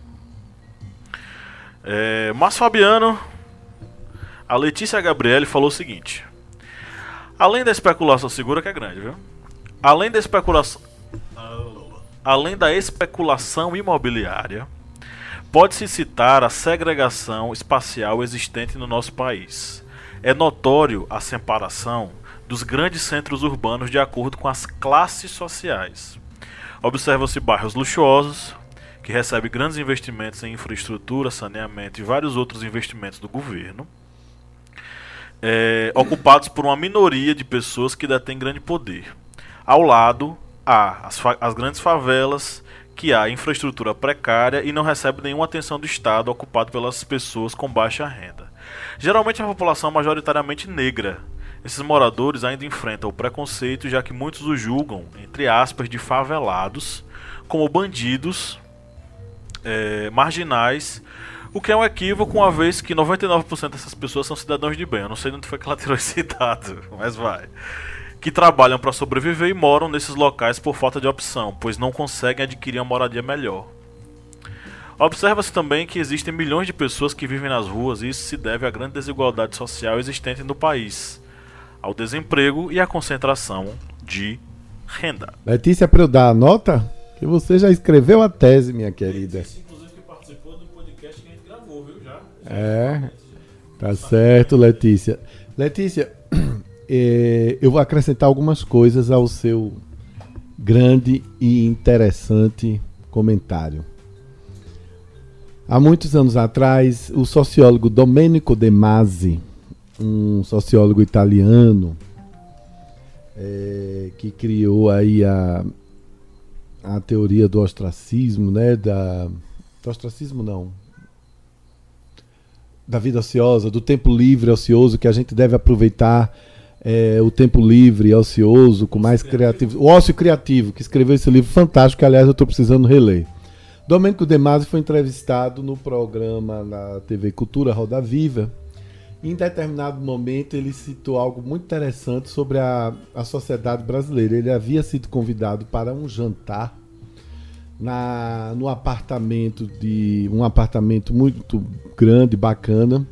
É, Mas Fabiano, a Letícia Gabriele falou o seguinte. Além da especulação, segura que é grande, viu? Além da especulação. Além da especulação imobiliária, pode-se citar a segregação espacial existente no nosso país. É notório a separação dos grandes centros urbanos de acordo com as classes sociais. Observam-se bairros luxuosos, que recebem grandes investimentos em infraestrutura, saneamento e vários outros investimentos do governo é, ocupados por uma minoria de pessoas que detêm grande poder. Ao lado, há as, as grandes favelas, que há infraestrutura precária e não recebe nenhuma atenção do Estado, ocupado pelas pessoas com baixa renda. Geralmente a população é majoritariamente negra, Esses moradores ainda enfrentam o preconceito, já que muitos os julgam, entre aspas, de favelados, como bandidos, é, marginais, o que é um equívoco, uma vez que 99% dessas pessoas são cidadãos de bem. Eu não sei de onde foi que ela tirou esse dado, mas vai. Que trabalham para sobreviver e moram nesses locais por falta de opção, pois não conseguem adquirir uma moradia melhor. Observa-se também que existem milhões de pessoas que vivem nas ruas e isso se deve à grande desigualdade social existente no país, ao desemprego e à concentração de renda. Letícia, para eu dar a nota, que você já escreveu a tese, minha querida. inclusive, que participou do podcast que a gente gravou, viu? Já. É, tá certo, Letícia. Letícia, eh, eu vou acrescentar algumas coisas ao seu grande e interessante comentário. Há muitos anos atrás, o sociólogo Domenico De Masi, um sociólogo italiano, é, que criou aí a, a teoria do ostracismo, né? Da, do ostracismo não, da vida ociosa, do tempo livre ocioso que a gente deve aproveitar é, o tempo livre ocioso com mais criativo. O ócio criativo, que escreveu esse livro fantástico, que aliás eu estou precisando reler. Domênico De Masi foi entrevistado no programa na TV Cultura Roda Viva. Em determinado momento ele citou algo muito interessante sobre a, a sociedade brasileira. Ele havia sido convidado para um jantar na, no apartamento de um apartamento muito grande, bacana.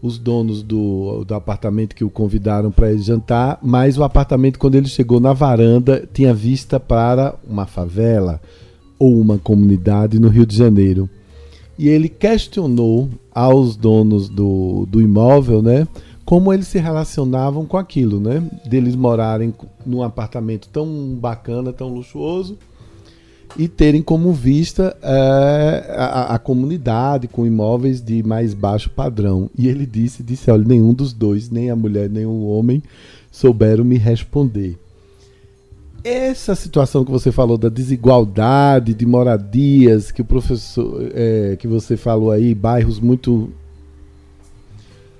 Os donos do, do apartamento que o convidaram para ele jantar, mas o apartamento, quando ele chegou na varanda, tinha vista para uma favela ou uma comunidade no Rio de Janeiro. E ele questionou aos donos do, do imóvel, né? Como eles se relacionavam com aquilo, né? Deles morarem num apartamento tão bacana, tão luxuoso, e terem como vista é, a, a, comunidade com imóveis de mais baixo padrão. E ele disse, disse, olha, nenhum dos dois, nem a mulher nem o homem, souberam me responder. Essa situação que você falou da desigualdade de moradias, que o professor, é, que você falou aí, bairros muito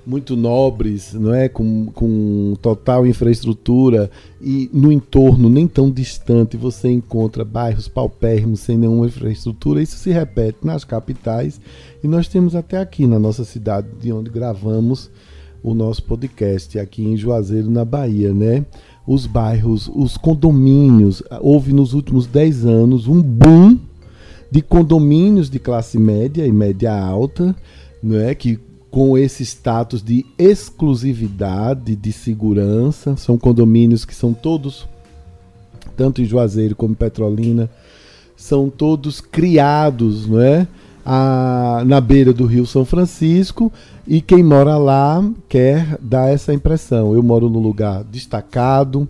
muito nobres, não é, com, com total infraestrutura e no entorno nem tão distante você encontra bairros paupérrimos sem nenhuma infraestrutura. Isso se repete nas capitais e nós temos até aqui na nossa cidade, de onde gravamos o nosso podcast aqui em Juazeiro, na Bahia, né? Os bairros, os condomínios, houve nos últimos 10 anos um boom de condomínios de classe média e média alta, não é que com esse status de exclusividade, de segurança. São condomínios que são todos, tanto em Juazeiro como Petrolina, são todos criados não é? A, na beira do Rio São Francisco e quem mora lá quer dar essa impressão. Eu moro num lugar destacado,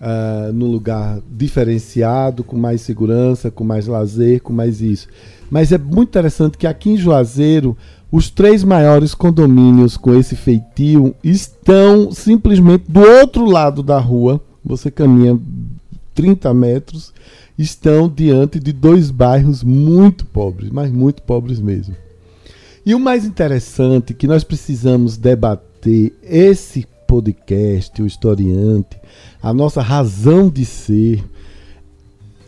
uh, num lugar diferenciado, com mais segurança, com mais lazer, com mais isso. Mas é muito interessante que aqui em Juazeiro os três maiores condomínios com esse feitio estão simplesmente do outro lado da rua. Você caminha 30 metros, estão diante de dois bairros muito pobres, mas muito pobres mesmo. E o mais interessante que nós precisamos debater esse podcast, o historiante, a nossa razão de ser,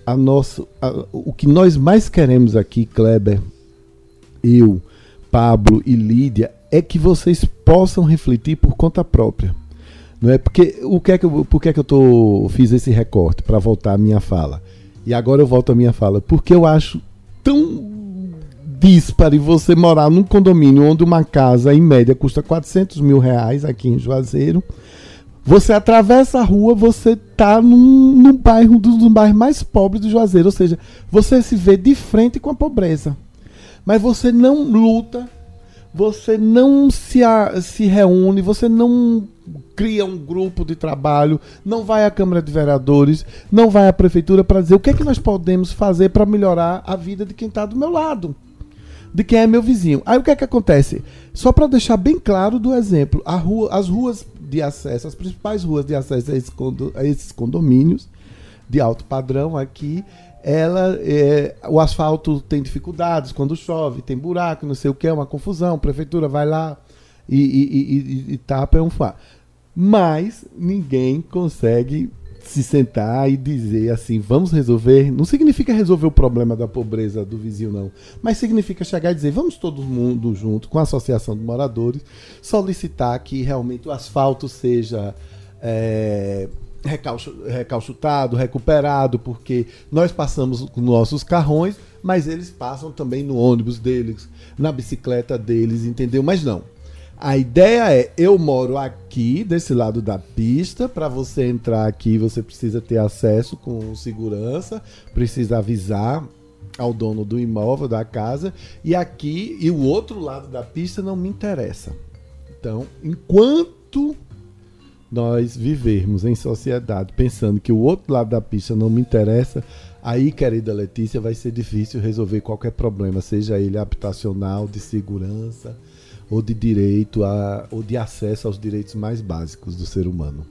a nossa, a, o que nós mais queremos aqui, Kleber, eu, Pablo e Lídia é que vocês possam refletir por conta própria. Não é porque o que é que eu, por que é que eu tô fiz esse recorte para voltar à minha fala? E agora eu volto à minha fala porque eu acho tão dispare você morar num condomínio onde uma casa em média custa 400 mil reais aqui em Juazeiro. Você atravessa a rua, você tá num, num bairro dos um bairros mais pobres do Juazeiro, ou seja, você se vê de frente com a pobreza. Mas você não luta, você não se, a, se reúne, você não cria um grupo de trabalho, não vai à Câmara de Vereadores, não vai à Prefeitura para dizer o que é que nós podemos fazer para melhorar a vida de quem está do meu lado, de quem é meu vizinho. Aí o que é que acontece? Só para deixar bem claro do exemplo, rua, as ruas de acesso, as principais ruas de acesso a, esse condo, a esses condomínios de alto padrão aqui, ela é, o asfalto tem dificuldades quando chove, tem buraco, não sei o que, é uma confusão. A prefeitura vai lá e, e, e, e tapa é um fá. Mas ninguém consegue se sentar e dizer assim, vamos resolver. Não significa resolver o problema da pobreza do vizinho, não. Mas significa chegar e dizer, vamos todo mundo junto com a Associação de Moradores solicitar que realmente o asfalto seja. É, recalchutado, recuperado, porque nós passamos com nossos carrões, mas eles passam também no ônibus deles, na bicicleta deles, entendeu? Mas não. A ideia é, eu moro aqui, desse lado da pista, para você entrar aqui, você precisa ter acesso com segurança, precisa avisar ao dono do imóvel, da casa, e aqui e o outro lado da pista não me interessa. Então, enquanto nós vivermos em sociedade pensando que o outro lado da pista não me interessa, aí, querida Letícia, vai ser difícil resolver qualquer problema, seja ele habitacional, de segurança, ou de direito a, ou de acesso aos direitos mais básicos do ser humano.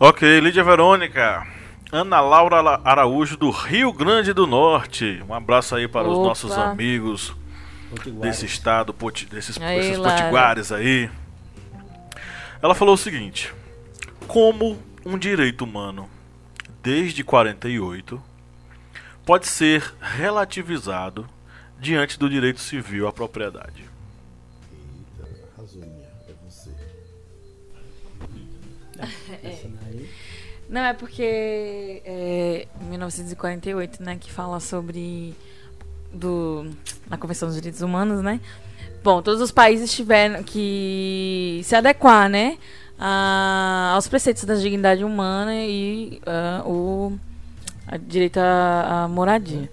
Ok, Lídia Verônica. Ana Laura Araújo do Rio Grande do Norte. Um abraço aí para Opa. os nossos amigos desse estado, desses, aí, desses potiguares aí. Ela falou o seguinte: Como um direito humano desde 48 pode ser relativizado diante do direito civil à propriedade. Eita, é você. É. Não, é porque é, 1948, né, que fala sobre do, na Convenção dos Direitos Humanos, né? Bom, todos os países tiveram que se adequar, né, a, aos preceitos da dignidade humana e uh, o a direito à, à moradia.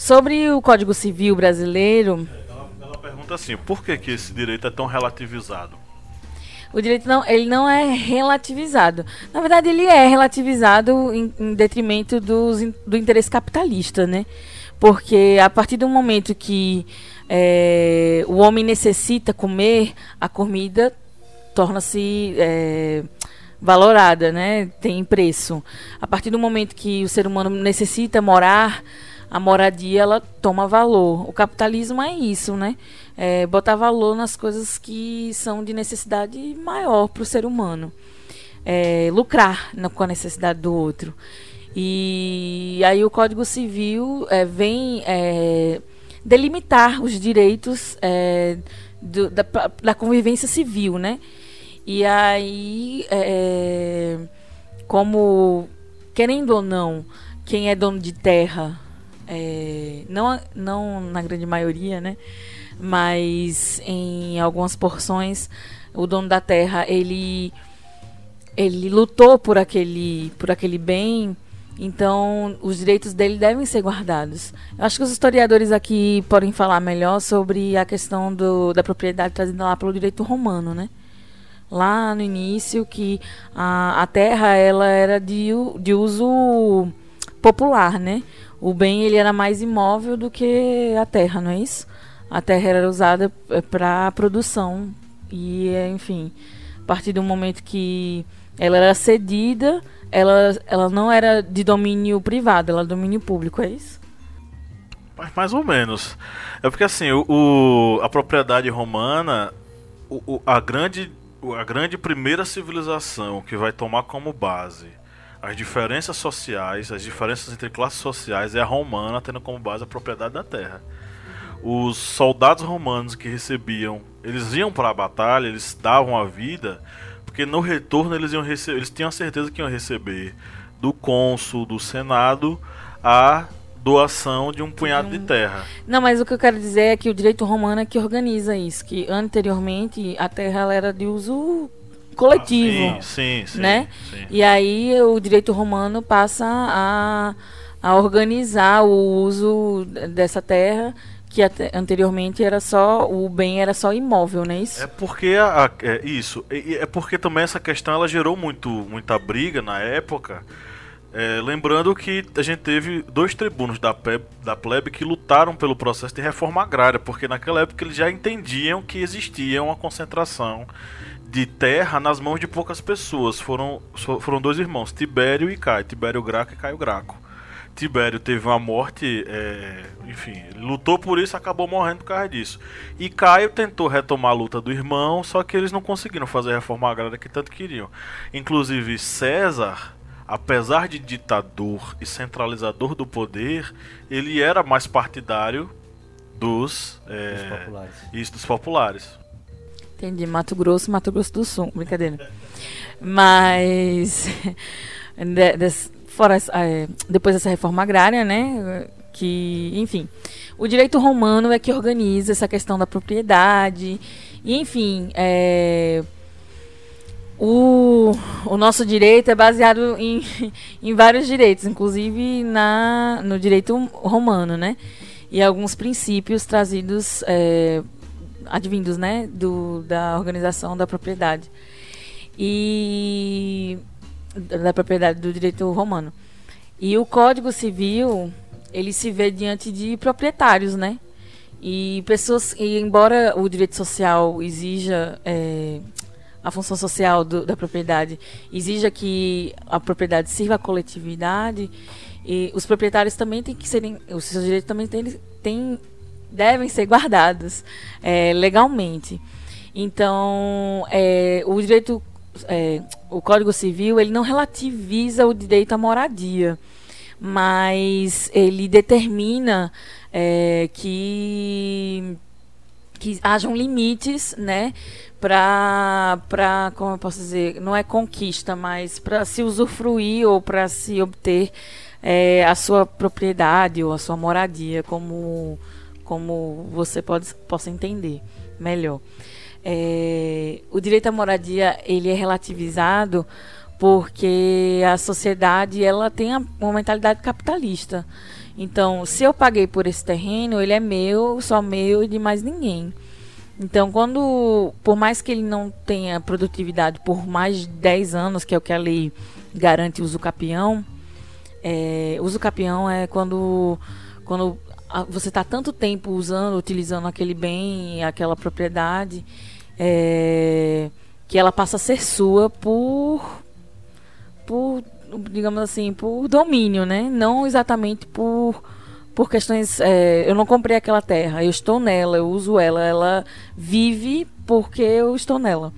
Sobre o Código Civil brasileiro. Ela, ela pergunta assim: por que, que esse direito é tão relativizado? O direito não, ele não é relativizado. Na verdade, ele é relativizado em, em detrimento dos, do interesse capitalista, né? Porque a partir do momento que é, o homem necessita comer, a comida torna-se é, valorada, né? Tem preço. A partir do momento que o ser humano necessita morar, a moradia ela toma valor. O capitalismo é isso, né? É botar valor nas coisas que são de necessidade maior para o ser humano. É, lucrar com a necessidade do outro. E aí o Código Civil é, vem é, delimitar os direitos é, do, da, da, convivência civil, né? E aí, é, como querendo ou não, quem é dono de terra é, não, não na grande maioria, né? Mas em algumas porções, o dono da terra ele ele lutou por aquele por aquele bem, então os direitos dele devem ser guardados. Eu acho que os historiadores aqui podem falar melhor sobre a questão do, da propriedade trazida lá pelo direito romano, né? Lá no início que a, a terra ela era de, de uso popular, né? O bem ele era mais imóvel do que a terra, não é isso? A terra era usada é, para produção e, é, enfim, a partir do momento que ela era cedida, ela, ela não era de domínio privado, ela era domínio público, é isso? Mais ou menos. É porque assim, o, o a propriedade romana, o, o, a, grande, a grande primeira civilização que vai tomar como base as diferenças sociais, as diferenças entre classes sociais é a romana tendo como base a propriedade da terra. Os soldados romanos que recebiam, eles iam para a batalha, eles davam a vida, porque no retorno eles iam receber, eles tinham certeza que iam receber do cônsul, do senado, a doação de um punhado de, um... de terra. Não, mas o que eu quero dizer é que o direito romano é que organiza isso, que anteriormente a terra era de uso coletivo. Ah, sim, sim, né? Sim. E aí o direito romano passa a, a organizar o uso dessa terra que anteriormente era só o bem era só imóvel, não é isso? É porque a, a, é isso é, é porque também essa questão ela gerou muito muita briga na época. É, lembrando que a gente teve dois tribunos da plebe, da plebe que lutaram pelo processo de reforma agrária, porque naquela época eles já entendiam que existia uma concentração de terra nas mãos de poucas pessoas. Foram, foram dois irmãos, Tibério e Caio. Tibério Graco e Caio Graco. Tibério teve uma morte, é, enfim, lutou por isso, acabou morrendo por causa disso. E Caio tentou retomar a luta do irmão, só que eles não conseguiram fazer a reforma agrária que tanto queriam. Inclusive César, apesar de ditador e centralizador do poder, ele era mais partidário dos, é, Dos populares. Isso, dos populares. Entendi. Mato Grosso, Mato Grosso do Sul. Brincadeira. Mas. de- fora, é, depois dessa reforma agrária, né? Que, enfim. O direito romano é que organiza essa questão da propriedade. E, enfim. é, o, o nosso direito é baseado em, em vários direitos, inclusive na, no direito romano, né? E alguns princípios trazidos é, advindos, né, do, da organização da propriedade e da propriedade do direito romano. E o Código Civil ele se vê diante de proprietários, né? E pessoas, e embora o direito social exija é, a função social do- da propriedade, exija que a propriedade sirva à coletividade, e os proprietários também têm que serem, os seus direitos também têm, têm devem ser guardados é, legalmente. Então, é, o direito, é, o Código Civil, ele não relativiza o direito à moradia, mas ele determina é, que que hajam limites, né, para para como eu posso dizer, não é conquista, mas para se usufruir ou para se obter é, a sua propriedade ou a sua moradia, como como você pode possa entender melhor. É, o direito à moradia ele é relativizado porque a sociedade ela tem uma mentalidade capitalista. Então, se eu paguei por esse terreno, ele é meu, só meu e de mais ninguém. Então, quando, por mais que ele não tenha produtividade por mais de 10 anos, que é o que a lei garante uso capião, é, uso capião é quando, quando você está tanto tempo usando, utilizando aquele bem, aquela propriedade, é, que ela passa a ser sua por, por, digamos assim, por domínio, né? Não exatamente por, por questões. é, eu não comprei aquela terra, eu estou nela, eu uso ela, ela vive porque eu estou nela.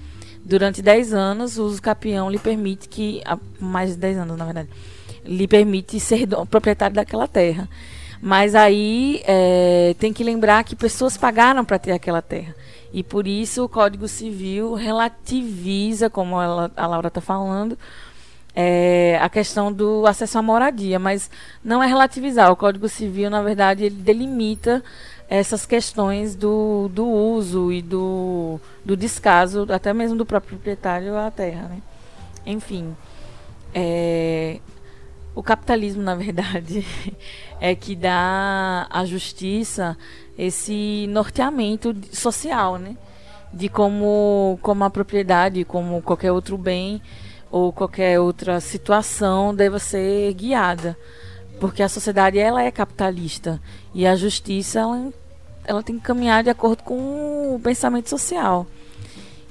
Durante 10 anos, o uso capião lhe permite que. Mais de 10 anos, na verdade. Lhe permite ser proprietário daquela terra. Mas aí é, tem que lembrar que pessoas pagaram para ter aquela terra. E por isso o Código Civil relativiza, como ela- a Laura está falando, é, a questão do acesso à moradia, mas não é relativizar. O Código Civil, na verdade, ele delimita essas questões do, do uso e do, do descaso, até mesmo do próprio proprietário à terra. Né? Enfim, é, o capitalismo, na verdade, é que dá à justiça esse norteamento social, né? De como, como a propriedade, como qualquer outro bem ou qualquer outra situação deva ser guiada. Porque a sociedade ela é capitalista e a justiça ela, ela tem que caminhar de acordo com o pensamento social.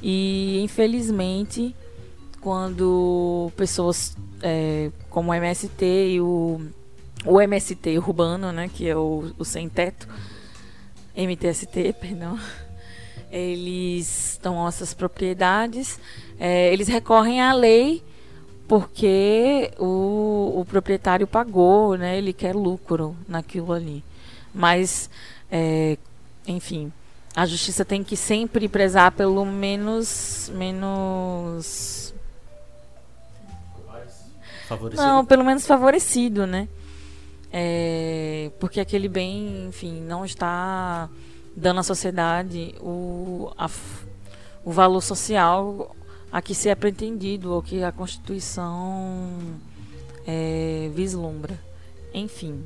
E infelizmente, quando pessoas é, como o MST e o, o MST urbano, né, que é o, o sem teto, MTST, perdão, eles tomam essas propriedades, é, eles recorrem à lei porque o, o proprietário pagou, né, ele quer lucro naquilo ali. Mas, é, enfim, a justiça tem que sempre prezar pelo menos menos Favorecido. não, pelo menos favorecido, né? É, porque aquele bem, enfim, não está dando à sociedade o, a o valor social a que se é pretendido ou que a Constituição é, vislumbra. Enfim,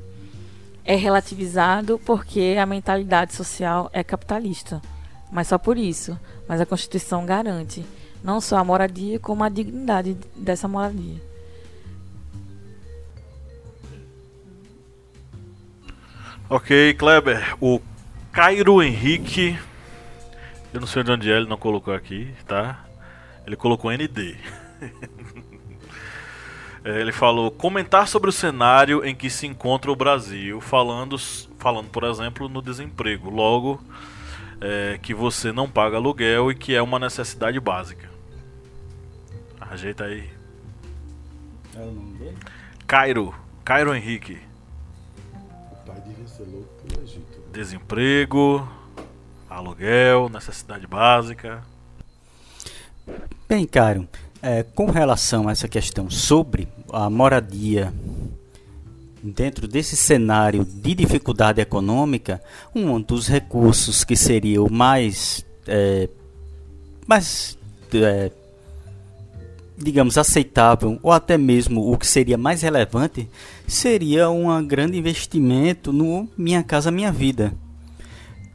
é relativizado porque a mentalidade social é capitalista, mas só por isso. Mas a Constituição garante não só a moradia, como a dignidade dessa moradia. Ok, Kleber, o Cairo Henrique, eu não sei de onde é, ele não colocou aqui, tá? Ele colocou ND. É, ele falou comentar sobre o cenário em que se encontra o Brasil, falando, falando por exemplo, no desemprego. Logo, é, que você não paga aluguel e que é uma necessidade básica. Ajeita aí. É o nome dele? Cairo. Cairo Henrique. Desemprego, aluguel, necessidade básica. Bem, Cairo, é, com relação a essa questão sobre a moradia dentro desse cenário de dificuldade econômica, um dos recursos que seria o mais, é, mais é, digamos, aceitável, ou até mesmo o que seria mais relevante, seria um grande investimento no Minha Casa Minha Vida.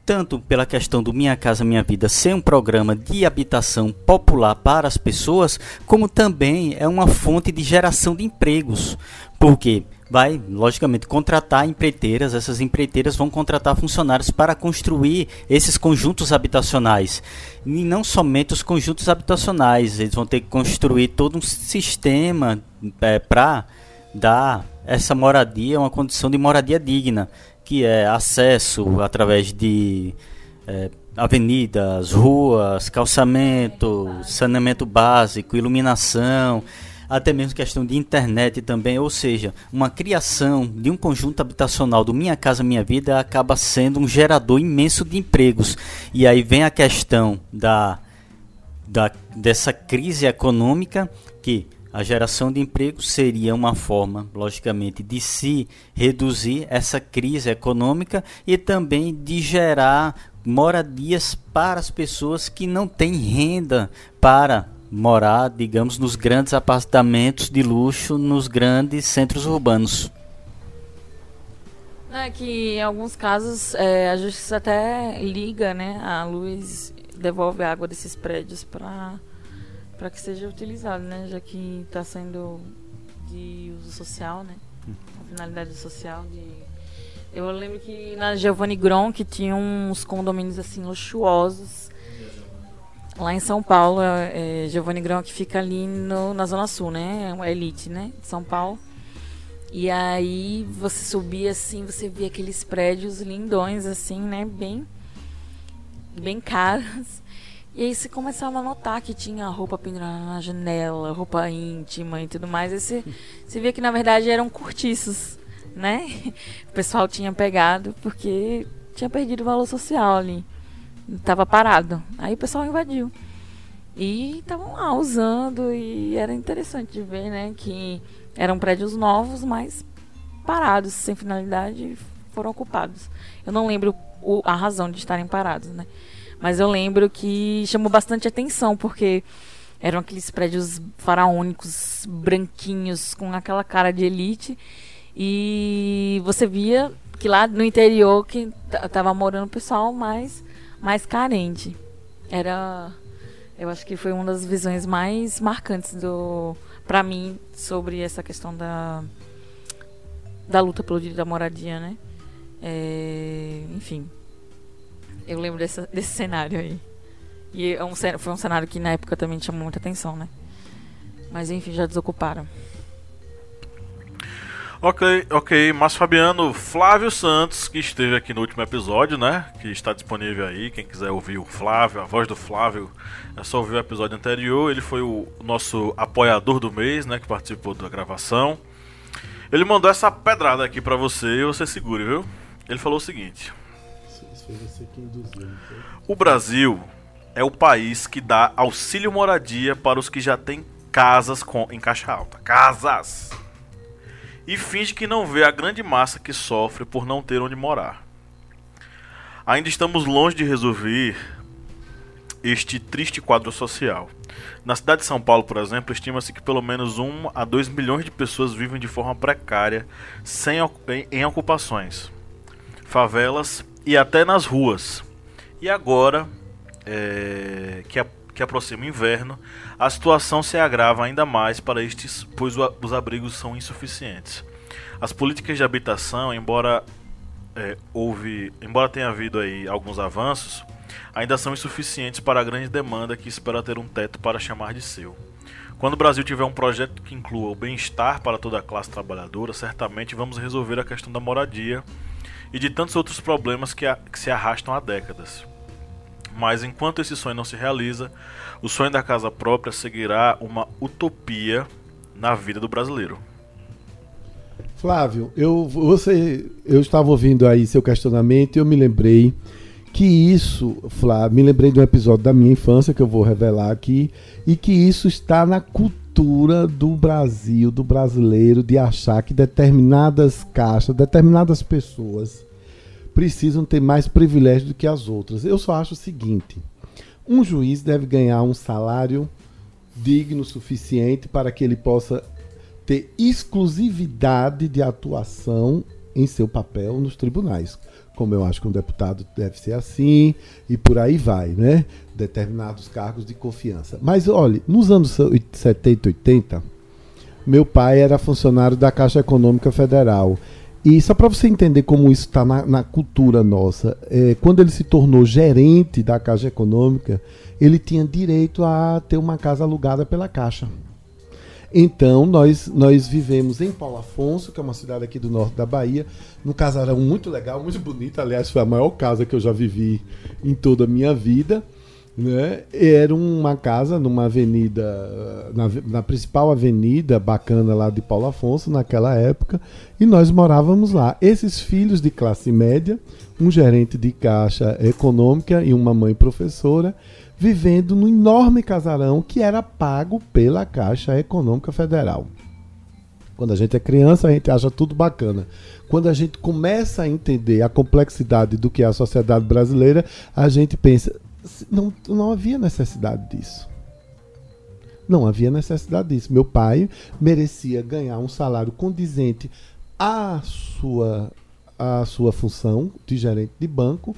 Tanto pela questão do Minha Casa Minha Vida ser um programa de habitação popular para as pessoas, como também é uma fonte de geração de empregos. Porque vai, logicamente, contratar empreiteiras. Essas empreiteiras vão contratar funcionários para construir esses conjuntos habitacionais. E não somente os conjuntos habitacionais, eles vão ter que construir todo um sistema é, para dar essa moradia, uma condição de moradia digna, que é acesso através de é, avenidas, ruas, calçamento, saneamento básico, iluminação até mesmo questão de internet também, ou seja, uma criação de um conjunto habitacional do Minha Casa Minha Vida acaba sendo um gerador imenso de empregos. E aí vem a questão da, da dessa crise econômica que a geração de emprego seria uma forma, logicamente, de se reduzir essa crise econômica e também de gerar moradias para as pessoas que não têm renda para morar, digamos, nos grandes apartamentos de luxo nos grandes centros urbanos. É que em alguns casos é, a justiça até liga, né, a luz, devolve a água desses prédios para para que seja utilizado, né, já que está sendo de uso social, né, a finalidade social de eu lembro que na Giovanni Gron que tinha uns condomínios assim luxuosos Lá em São Paulo, é, é Giovanni Grão que fica ali no, na Zona Sul, né? É uma elite, né? De São Paulo. E aí você subia assim, você via aqueles prédios lindões, assim, né? Bem, bem caros. E aí você começava a notar que tinha roupa pendurada na janela, roupa íntima e tudo mais. E você, você via que na verdade eram cortiços, né? O pessoal tinha pegado porque tinha perdido o valor social ali. Tava parado. Aí o pessoal invadiu. E estavam lá usando e era interessante de ver, né, que eram prédios novos, mas parados, sem finalidade, foram ocupados. Eu não lembro o, a razão de estarem parados, né? Mas eu lembro que chamou bastante atenção, porque eram aqueles prédios faraônicos, branquinhos, com aquela cara de elite. E você via que lá no interior que tava morando o pessoal mais mais carente. Era eu acho que foi uma das visões mais marcantes do para mim sobre essa questão da da luta pelo direito da moradia, né? É, enfim, eu lembro dessa, desse cenário aí. E é um, foi um cenário que na época também chamou muita atenção, né? Mas enfim, já desocuparam. Ok, ok. Mas Fabiano, Flávio Santos, que esteve aqui no último episódio, né? Que está disponível aí. Quem quiser ouvir o Flávio, a voz do Flávio, é só ouvir o episódio anterior. Ele foi o nosso apoiador do mês, né? Que participou da gravação. Ele mandou essa pedrada aqui para você e você segure, viu? Ele falou o seguinte? O Brasil é o país que dá auxílio moradia para os que já têm casas com, em caixa alta. Casas! E finge que não vê a grande massa que sofre por não ter onde morar. Ainda estamos longe de resolver este triste quadro social. Na cidade de São Paulo, por exemplo, estima-se que pelo menos 1 a 2 milhões de pessoas vivem de forma precária, sem, em ocupações, favelas e até nas ruas. E agora é, que, a, que aproxima o inverno, a situação se agrava ainda mais para estes, pois os abrigos são insuficientes. As políticas de habitação, embora é, houve, embora tenha havido aí alguns avanços, ainda são insuficientes para a grande demanda que espera ter um teto para chamar de seu. Quando o Brasil tiver um projeto que inclua o bem-estar para toda a classe trabalhadora, certamente vamos resolver a questão da moradia e de tantos outros problemas que, a, que se arrastam há décadas. Mas enquanto esse sonho não se realiza, o sonho da casa própria seguirá uma utopia na vida do brasileiro. Flávio, eu, você, eu estava ouvindo aí seu questionamento e eu me lembrei que isso, Flávio, me lembrei de um episódio da minha infância que eu vou revelar aqui, e que isso está na cultura do Brasil, do brasileiro, de achar que determinadas caixas, determinadas pessoas precisam ter mais privilégio do que as outras. Eu só acho o seguinte: um juiz deve ganhar um salário digno suficiente para que ele possa ter exclusividade de atuação em seu papel nos tribunais como eu acho que um deputado deve ser assim, e por aí vai, né? Determinados cargos de confiança. Mas olhe, nos anos 70, 80, meu pai era funcionário da Caixa Econômica Federal. E só para você entender como isso está na, na, cultura nossa, é, quando ele se tornou gerente da Caixa Econômica, ele tinha direito a ter uma casa alugada pela Caixa. Então, nós, nós vivemos em Paulo Afonso, que é uma cidade aqui do norte da Bahia, num casarão muito legal, muito bonito. Aliás, foi a maior casa que eu já vivi em toda a minha vida. Né? Era uma casa numa avenida, na, na, principal avenida bacana lá de Paulo Afonso, naquela época, e nós morávamos lá. Esses filhos de classe média, um gerente de caixa econômica e uma mãe professora, vivendo no enorme casarão que era pago pela Caixa Econômica Federal. Quando a gente é criança, a gente acha tudo bacana. Quando a gente começa a entender a complexidade do que é a sociedade brasileira, a gente pensa: não, não havia necessidade disso. Não havia necessidade disso. Meu pai merecia ganhar um salário condizente à sua, à sua função de gerente de banco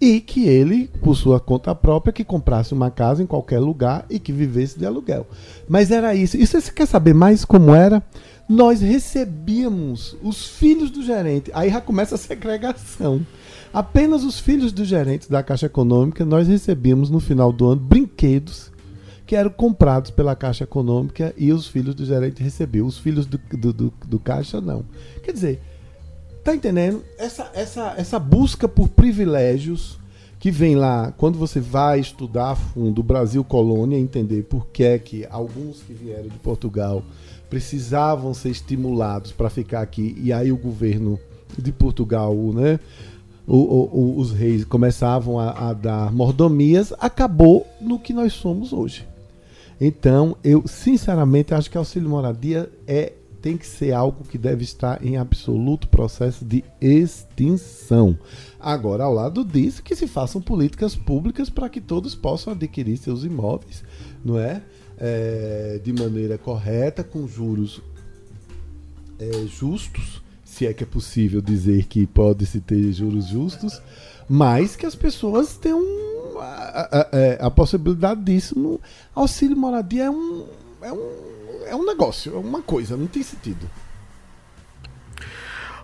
e que ele, por sua conta própria, que comprasse uma casa em qualquer lugar e que vivesse de aluguel. Mas era isso. E você quer saber mais como era? Nós recebíamos os filhos do gerente. Aí já começa a segregação. Apenas os filhos dos gerentes da Caixa Econômica nós recebíamos no final do ano brinquedos que eram comprados pela Caixa Econômica e os filhos do gerente recebiam. Os filhos do, do, do, do Caixa não. Quer dizer, Tá entendendo? Essa, essa, essa busca por privilégios que vem lá, quando você vai estudar a fundo o Brasil colônia, entender por que é que alguns que vieram de Portugal precisavam ser estimulados para ficar aqui, e aí o governo de Portugal, né, o, o, os reis começavam a, a dar mordomias, acabou no que nós somos hoje. Então, eu sinceramente acho que auxílio moradia é tem que ser algo que deve estar em absoluto processo de extinção. Agora, ao lado disso, que se façam políticas públicas para que todos possam adquirir seus imóveis, não é? é de maneira correta, com juros é, justos, se é que é possível dizer que pode-se ter juros justos, mas que as pessoas tenham a, a, é, a possibilidade disso. No auxílio moradia é um, é um é um negócio, é uma coisa, não tem sentido.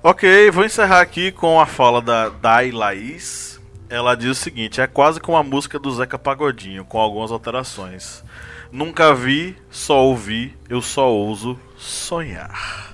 Ok, vou encerrar aqui com a fala da Dai Laís. Ela diz o seguinte: é quase como a música do Zeca Pagodinho, com algumas alterações. Nunca vi, só ouvi, eu só ouso sonhar.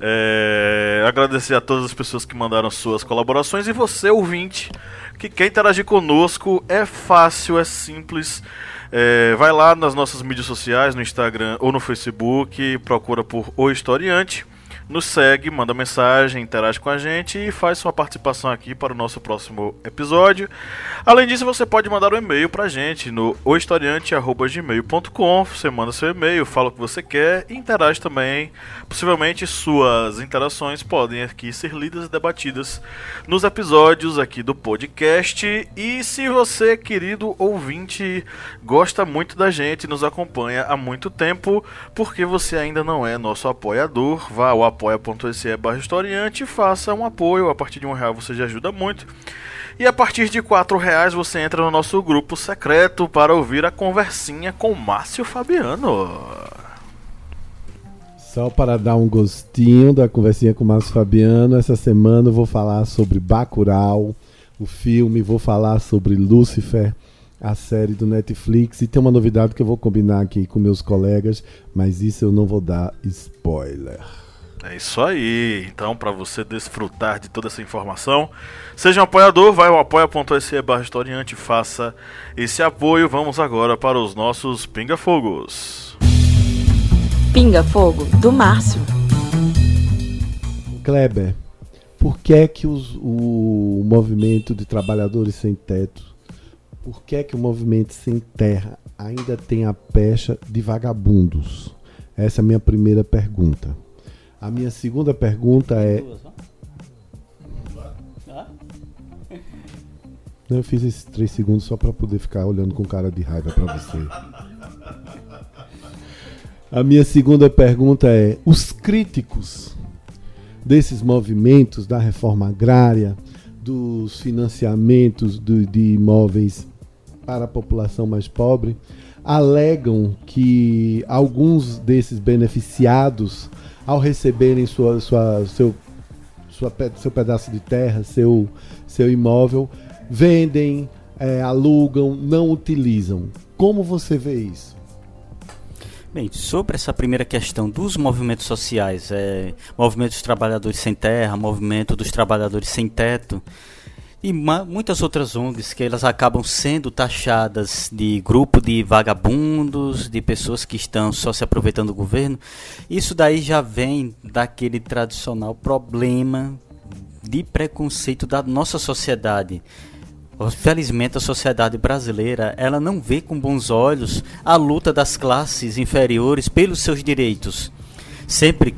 É, agradecer a todas as pessoas que mandaram suas colaborações e você, ouvinte, que quer interagir conosco. É fácil, é simples. É, vai lá nas nossas mídias sociais, no Instagram ou no Facebook, procura por O Historiante nos segue, manda mensagem, interage com a gente e faz sua participação aqui para o nosso próximo episódio. Além disso, você pode mandar um e-mail para a gente no ohistoriante.gmail.com. Você manda seu e-mail, fala o que você quer e interage também. Possivelmente suas interações podem aqui ser lidas e debatidas nos episódios aqui do podcast. E se você, querido ouvinte, gosta muito da gente, nos acompanha há muito tempo, porque você ainda não é nosso apoiador, vá ao apoia.se barra historiante faça um apoio. A partir de um real você já ajuda muito. E a partir de quatro reais você entra no nosso grupo secreto para ouvir a conversinha com Márcio Fabiano. Só para dar um gostinho da conversinha com Márcio Fabiano, essa semana eu vou falar sobre Bacurau, o filme, vou falar sobre Lúcifer, a série do Netflix. E tem uma novidade que eu vou combinar aqui com meus colegas, mas isso eu não vou dar spoiler. É isso aí. Então, para você desfrutar de toda essa informação, seja um apoiador, vai ao apoia.se barra historiante, faça esse apoio. Vamos agora para os nossos pinga-fogos. Pinga Fogo, do Márcio. Kleber, por que é que os- o movimento de trabalhadores sem teto, por que é que o movimento sem terra ainda tem a pecha de vagabundos? Essa é a minha primeira pergunta. A minha segunda pergunta é. Eu fiz esses três segundos só para poder ficar olhando com cara de raiva para você. A minha segunda pergunta é: os críticos desses movimentos da reforma agrária, dos financiamentos do- de imóveis para a população mais pobre, alegam que alguns desses beneficiados, ao receberem sua, sua, seu, sua, seu pedaço de terra, seu, seu imóvel, vendem, eh, alugam, não utilizam. Como você vê isso? Bem, sobre essa primeira questão dos movimentos sociais, é, movimento dos trabalhadores sem terra, movimento dos trabalhadores sem teto e muitas outras ONGs que elas acabam sendo taxadas de grupo de vagabundos, de pessoas que estão só se aproveitando do governo, isso daí já vem daquele tradicional problema de preconceito da nossa sociedade. Felizmente a sociedade brasileira, ela não vê com bons olhos a luta das classes inferiores pelos seus direitos. Sempre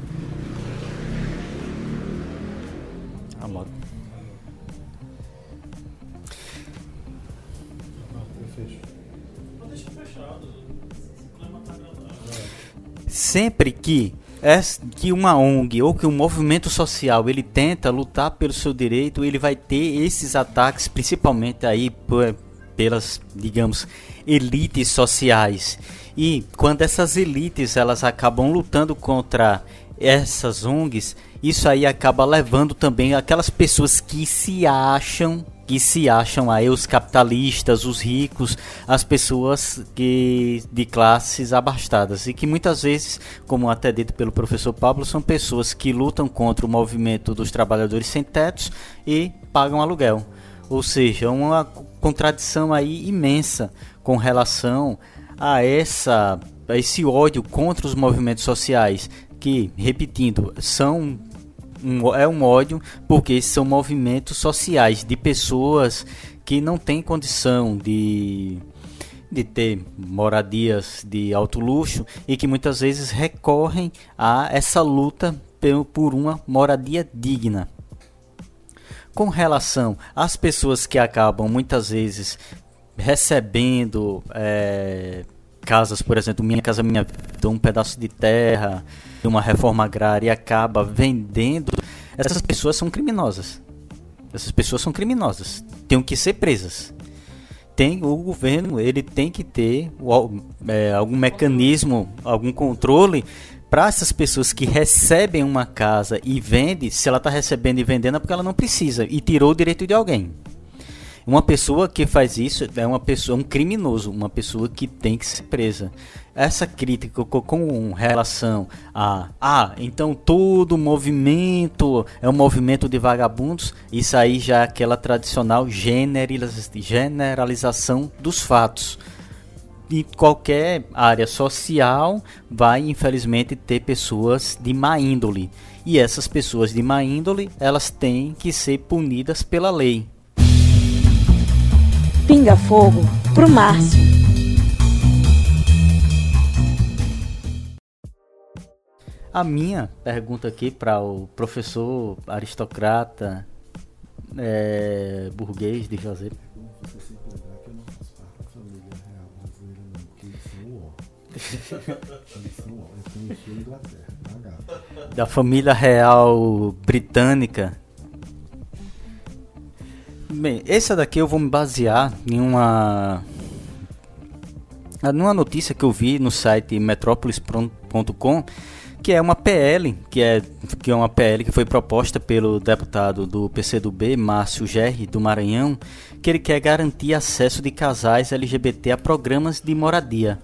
Sempre que é que uma ONG ou que um movimento social ele tenta lutar pelo seu direito, ele vai ter esses ataques, principalmente aí pelas, digamos, elites sociais. E quando essas elites elas acabam lutando contra essas ONGs, isso aí acaba levando também aquelas pessoas que se acham que se acham aí os capitalistas, os ricos, as pessoas que de classes abastadas e que muitas vezes, como até dito pelo professor Pablo, são pessoas que lutam contra o movimento dos trabalhadores sem tetos e pagam aluguel. Ou seja, uma contradição aí imensa com relação a essa a esse ódio contra os movimentos sociais que, repetindo, são um, é um ódio porque são movimentos sociais de pessoas que não têm condição de de ter moradias de alto luxo e que muitas vezes recorrem a essa luta por uma moradia digna. Com relação às pessoas que acabam muitas vezes recebendo eh, casas, por exemplo, minha casa minha vida, um pedaço de terra, uma reforma agrária e acaba vendendo, essas pessoas são criminosas. Essas pessoas são criminosas, têm que ser presas. Tem o governo, ele tem que ter é, algum mecanismo, algum controle para essas pessoas que recebem uma casa e vendem, se ela está recebendo e vendendo é porque ela não precisa e tirou o direito de alguém. Uma pessoa que faz isso é uma pessoa, um criminoso, uma pessoa que tem que ser presa. Essa crítica co- com relação a, ah, então todo movimento é um movimento de vagabundos, isso aí já é aquela tradicional generaliza- generalização dos fatos. Em qualquer área social vai infelizmente ter pessoas de má índole. E essas pessoas de má índole, elas têm que ser punidas pela lei. Pinga Fogo, pro Márcio. A minha pergunta aqui para o professor aristocrata é, burguês de José. Você sempre lembrar que eu não faço parte da família real brasileira, Bem, essa daqui eu vou me basear em uma numa notícia que eu vi no site metropolis.com que é uma PL, que é, que é uma PL que foi proposta pelo deputado do PCdoB, Márcio Gerri, do Maranhão, que ele quer garantir acesso de casais LGBT a programas de moradia.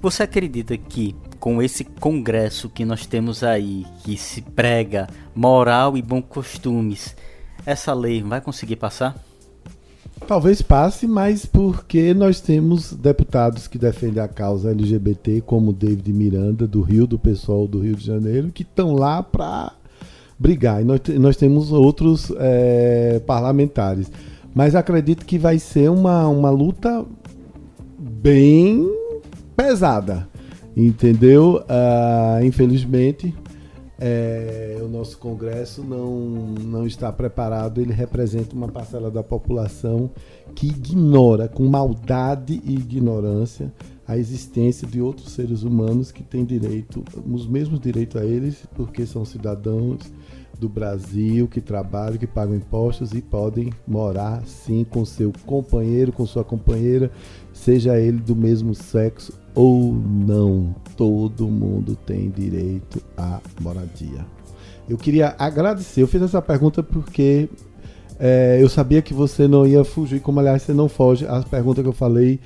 Você acredita que com esse congresso que nós temos aí, que se prega moral e bons costumes, essa lei vai conseguir passar? Talvez passe, mas porque nós temos deputados que defendem a causa LGBT, como David Miranda, do Rio, do pessoal do Rio de Janeiro, que estão lá para brigar. E nós, nós temos outros é, parlamentares. Mas acredito que vai ser uma, uma luta bem pesada, entendeu? Uh, infelizmente, é, o nosso Congresso não, não está preparado, ele representa uma parcela da população que ignora, com maldade e ignorância, a existência de outros seres humanos que têm direito, os mesmos direitos a eles, porque são cidadãos do Brasil, que trabalham, que pagam impostos e podem morar sim com seu companheiro, com sua companheira, seja ele do mesmo sexo ou não. Todo mundo tem direito à moradia. Eu queria agradecer, eu fiz essa pergunta porque é, eu sabia que você não ia fugir, como aliás você não foge às perguntas que eu falei,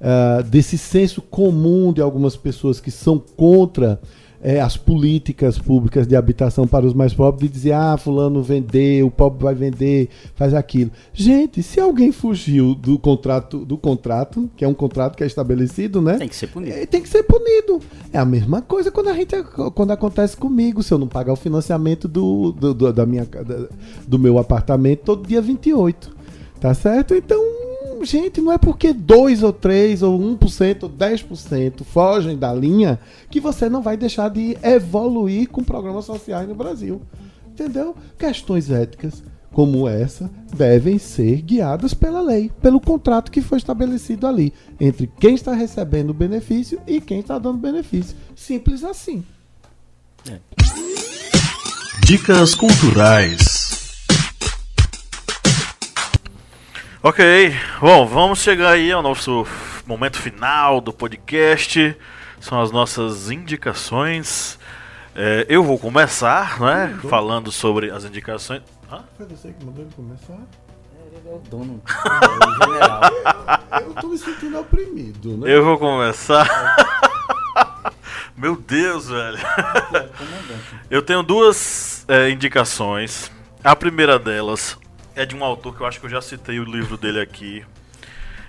uh, desse senso comum de algumas pessoas que são contra é, as políticas públicas de habitação para os mais pobres, de dizer, ah, fulano vendeu, o pobre vai vender, faz aquilo. Gente, se alguém fugiu do contrato, do contrato, que é um contrato que é estabelecido, né? Tem que ser punido. É, tem que ser punido. É a mesma coisa quando a gente quando acontece comigo, se eu não pagar o financiamento do, do, do da minha, do meu apartamento todo dia 28. Tá certo? Então, gente, não é porque 2 ou 3 ou 1% ou 10% fogem da linha que você não vai deixar de evoluir com programas sociais no Brasil. Entendeu? Questões éticas como essa devem ser guiadas pela lei, pelo contrato que foi estabelecido ali entre quem está recebendo o benefício e quem está dando benefício. Simples assim. É. Dicas culturais. Ok, bom, vamos chegar aí ao nosso momento final do podcast. São as nossas indicações. É, eu vou começar, né? Uhum. Falando sobre as indicações. Hã? Foi você que mandou ele começar? É, ele é o dono. É o general. Eu tô me sentindo oprimido, né? Eu vou começar. Meu Deus, velho. Eu tenho duas é, indicações. A primeira delas é de um autor que eu acho que eu já citei o livro dele aqui.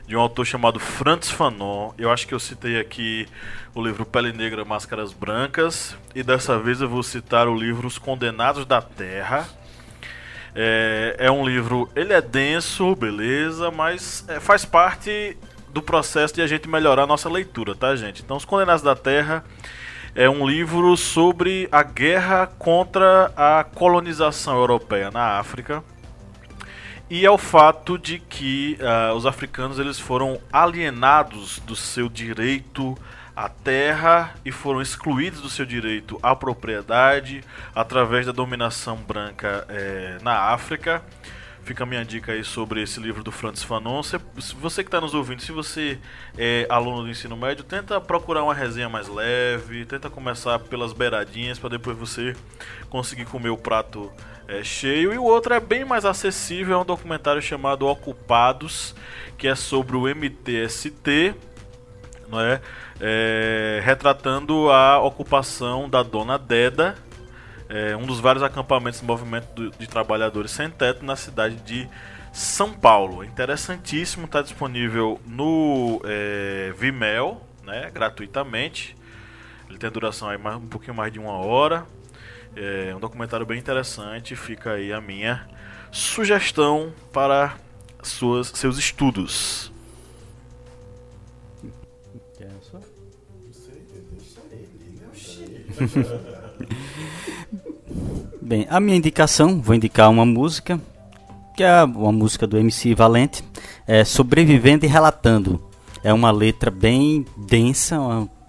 De um autor chamado Franz Fanon. Eu acho que eu citei aqui o livro Pele Negra, Máscaras Brancas. E dessa vez eu vou citar o livro Os Condenados da Terra. É, é um livro, ele é denso, beleza, mas é, faz parte do processo de a gente melhorar a nossa leitura, tá, gente? Então, Os Condenados da Terra é um livro sobre a guerra contra a colonização europeia na África e é o fato de que uh, os africanos eles foram alienados do seu direito à terra e foram excluídos do seu direito à propriedade através da dominação branca eh, na África. Fica a minha dica aí sobre esse livro do Francis Fanon. Se você que está nos ouvindo, se você é aluno do ensino médio, tenta procurar uma resenha mais leve, tenta começar pelas beiradinhas para depois você conseguir comer o prato é, cheio. E o outro é bem mais acessível, é um documentário chamado Ocupados, que é sobre o MTST, não é? é retratando a ocupação da Dona Deda, é, um dos vários acampamentos do movimento de trabalhadores sem teto na cidade de São Paulo. Interessantíssimo, está disponível no é, Vimeo, né, gratuitamente. Ele tem duração aí mais, um pouquinho mais de uma hora. É um documentário bem interessante. Fica aí a minha sugestão para suas, seus estudos. Bem, a minha indicação, vou indicar uma música, que é uma música do MC Valente, é Sobrevivendo e Relatando. É uma letra bem densa,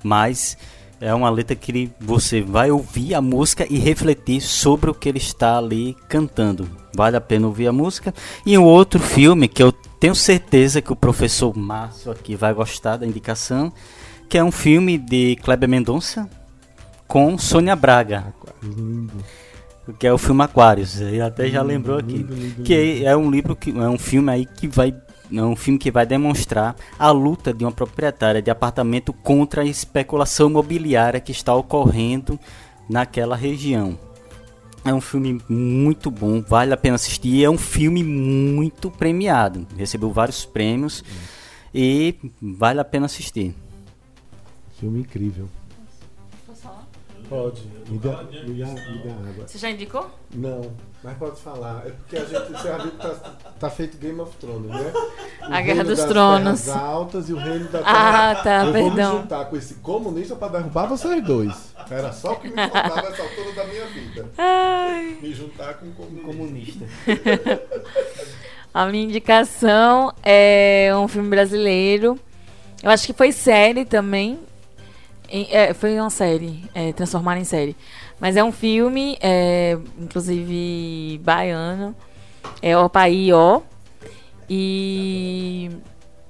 mas é uma letra que você vai ouvir a música e refletir sobre o que ele está ali cantando. Vale a pena ouvir a música. E um outro filme que eu tenho certeza que o professor Márcio aqui vai gostar da indicação, que é um filme de Kleber Mendonça, com Sônia Braga, Lindo. que é o filme Aquários. Ele até já lembrou aqui. Lindo, lindo, Que é um livro que é um filme aí que vai é um filme que vai demonstrar a luta de uma proprietária de apartamento contra a especulação imobiliária que está ocorrendo naquela região. É um filme muito bom, vale a pena assistir. É um filme muito premiado, recebeu vários prêmios e vale a pena assistir. Filme incrível. Pode. Me dá, me dá, me dá água. Você já indicou? Não, mas pode falar. É porque a gente, viu que tá, tá feito Game of Thrones, né? O A Guerra dos das Tronos. terras altas e o reino da Ah, terra. tá, Eu vou me perdão. juntar com esse comunista pra derrubar vocês dois. Era só o que me faltava essa altura da minha vida. Ai. Me juntar com um comunista. Comunista. A minha indicação é um filme brasileiro. Eu acho que foi série também. Em- é, foi uma série, é, transformar em série. Mas é um filme, é, inclusive baiano. É O Paí. E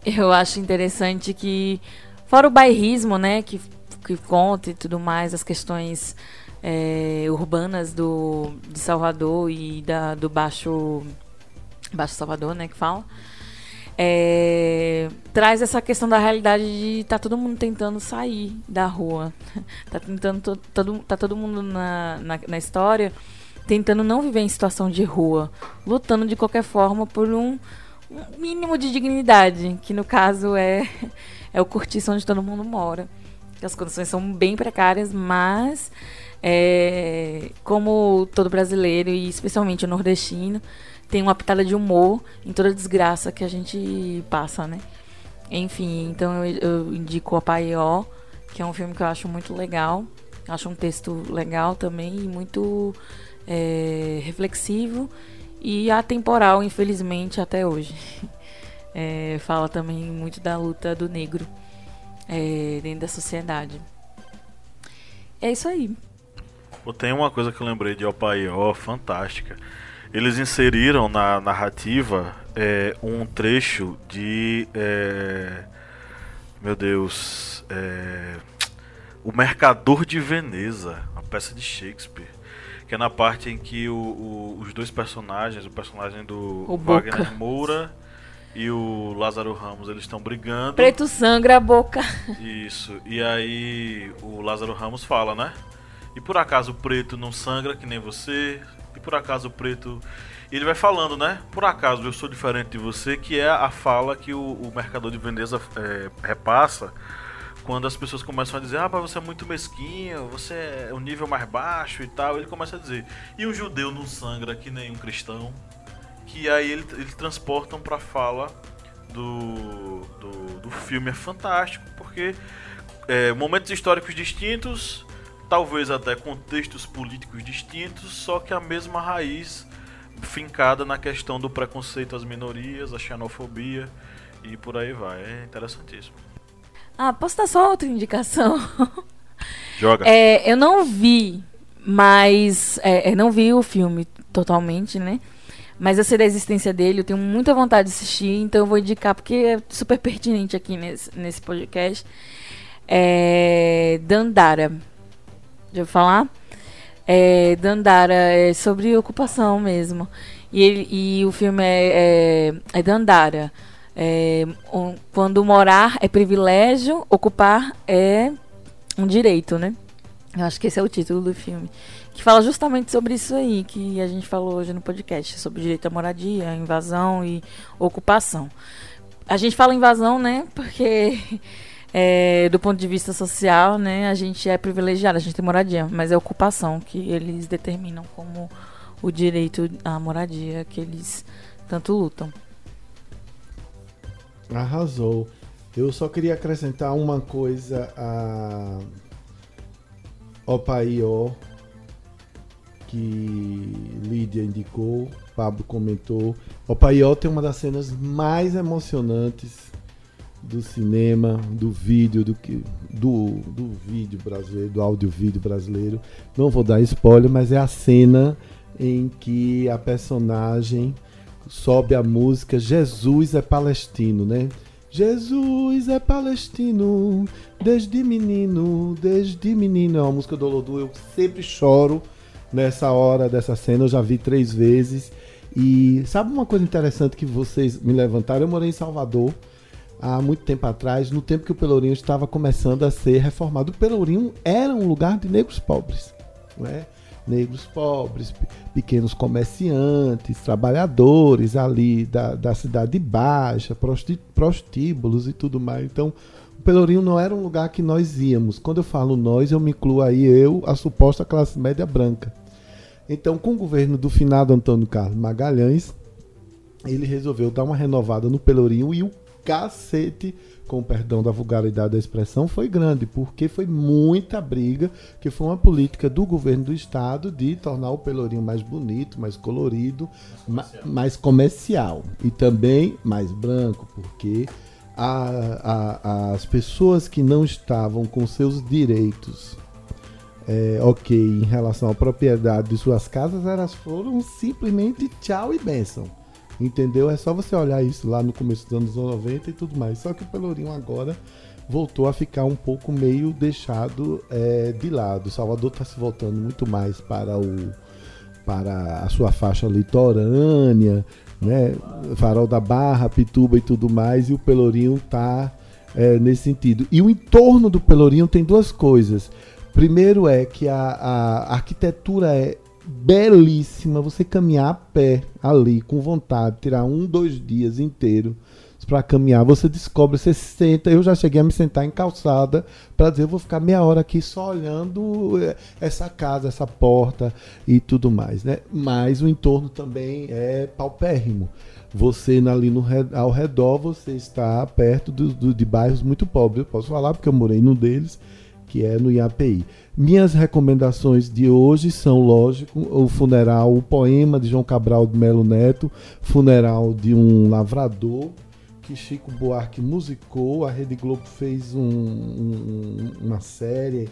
eu acho interessante que, fora o bairrismo, né, que, que conta e tudo mais, as questões é, urbanas do, de Salvador e da, do Baixo. Baixo Salvador, né, que fala. É, traz essa questão da realidade de tá todo mundo tentando sair da rua. tá tentando to- todo, tá todo mundo na, na, na história tentando não viver em situação de rua, lutando de qualquer forma por um, um mínimo de dignidade, que no caso é é o cortiço onde todo mundo mora. As condições são bem precárias, mas é, como todo brasileiro e especialmente o nordestino tem uma pitada de humor em toda desgraça que a gente passa, né? Enfim, então eu, eu indico a Paió, que é um filme que eu acho muito legal. Acho um texto legal também e muito é, reflexivo e atemporal, infelizmente, até hoje. É, fala também muito da luta do negro é, dentro da sociedade. É isso aí. Tem uma coisa que eu lembrei de Opaió, fantástica. Eles inseriram na narrativa é, um trecho de. é, meu Deus. é, o Mercador de Veneza, uma peça de Shakespeare. Que é na parte em que o- o- os dois personagens, o personagem do O Boca. Wagner Moura e o Lázaro Ramos, eles estão brigando. Preto sangra a boca. Isso. E aí o Lázaro Ramos fala, né? E por acaso o preto não sangra que nem você? E por acaso o preto. Ele vai falando, né? Por acaso eu sou diferente de você, que é a fala que o, o mercador de Veneza é, repassa quando as pessoas começam a dizer, ah, você é muito mesquinho, você é um nível mais baixo e tal. Ele começa a dizer, e o judeu não sangra que nem um cristão? Que aí ele- eles transportam pra fala do, do, do filme. É fantástico, porque é, momentos históricos distintos, talvez até contextos políticos distintos, só que a mesma raiz fincada na questão do preconceito às minorias, a xenofobia e por aí vai. É interessantíssimo. Ah, posso dar só outra indicação? Joga. É, eu não vi, mas. É, eu não vi o filme totalmente, né? Mas eu sei da existência dele, eu tenho muita vontade de assistir, então eu vou indicar porque é super pertinente aqui nesse, nesse podcast. É. Dandara. Já falar? É, Dandara é sobre ocupação mesmo. E, ele, e o filme é, é, é Dandara. É, um- quando morar é privilégio, ocupar é um direito, né? Eu acho que esse é o título do filme. Que fala justamente sobre isso aí que a gente falou hoje no podcast, sobre direito à moradia, invasão e ocupação. A gente fala invasão, né? Porque é, do ponto de vista social, né, a gente é privilegiado, a gente tem moradia, mas é ocupação que eles determinam como o direito à moradia que eles tanto lutam. Arrasou. Eu só queria acrescentar uma coisa a Opaió que Lídia indicou, Pablo comentou. Opaió tem uma das cenas mais emocionantes do cinema, do vídeo, do que do, do vídeo brasileiro, do áudio vídeo brasileiro. Não vou dar spoiler, mas é a cena em que a personagem sobe a música Jesus é palestino, né? Jesus é palestino, desde menino, desde menino. É uma música do Olodum, eu sempre choro nessa hora dessa cena, eu já vi três vezes. E sabe uma coisa interessante que vocês me levantaram? Eu morei em Salvador há muito tempo atrás, no tempo que o Pelourinho estava começando a ser reformado. O Pelourinho era um lugar de negros pobres, não é? Negros pobres, pequenos comerciantes, trabalhadores ali da, da cidade baixa, prostíbulos e tudo mais. Então, o Pelourinho não era um lugar que nós íamos. Quando eu falo nós, eu me incluo aí eu, a suposta classe média branca. Então, com o governo do finado Antônio Carlos Magalhães, ele resolveu dar uma renovada no Pelourinho e o cacete, com perdão da vulgaridade da expressão, foi grande, porque foi muita briga, que foi uma política do governo do estado de tornar o Pelourinho mais bonito, mais colorido, mais comercial, ma mais comercial e também mais branco, porque a, a, as pessoas que não estavam com seus direitos é, ok em relação à propriedade de suas casas, elas foram simplesmente tchau e benção. Entendeu? É só você olhar isso lá no começo dos anos 90 e tudo mais. Só que o Pelourinho agora voltou a ficar um pouco meio deixado é, de lado. Salvador está se voltando muito mais para o para a sua faixa litorânea, né? Farol da Barra, Pituba e tudo mais, e o Pelourinho está é, nesse sentido. E o entorno do Pelourinho tem duas coisas. Primeiro é que a, a arquitetura é belíssima. Você caminhar a pé ali com vontade, tirar um, dois dias inteiro para caminhar, você descobre, você senta. Eu já cheguei a me sentar em calçada para dizer, eu vou ficar meia hora aqui só olhando eh, essa casa, essa porta e tudo mais, né? Mas o entorno também é paupérrimo. Você ali no, ao redor, você está perto do, do, de bairros muito pobres. Eu posso falar porque eu morei num deles que é no IAPI. Minhas recomendações de hoje são, lógico, o funeral, o poema de João Cabral de Melo Neto, funeral de um lavrador, que Chico Buarque musicou. A Rede Globo fez um, um, uma série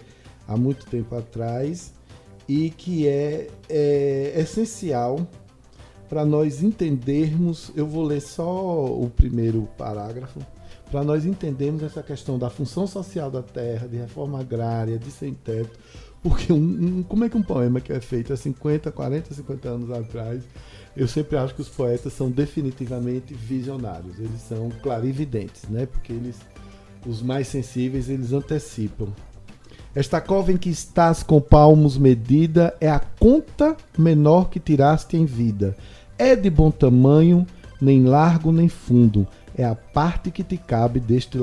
há muito tempo atrás e que é, é essencial para nós entendermos. Eu vou ler só o primeiro parágrafo para nós entendermos essa questão da função social da terra, de reforma agrária, de sem teto. Porque um, um, como é que um poema que é feito há 50, 40, 50 anos atrás, eu sempre acho que os poetas são definitivamente visionários, eles são clarividentes, né? Porque eles, os mais sensíveis, eles antecipam. Esta cova em que estás com palmos medida é a conta menor que tiraste em vida. É de bom tamanho, nem largo nem fundo é a parte que te cabe deste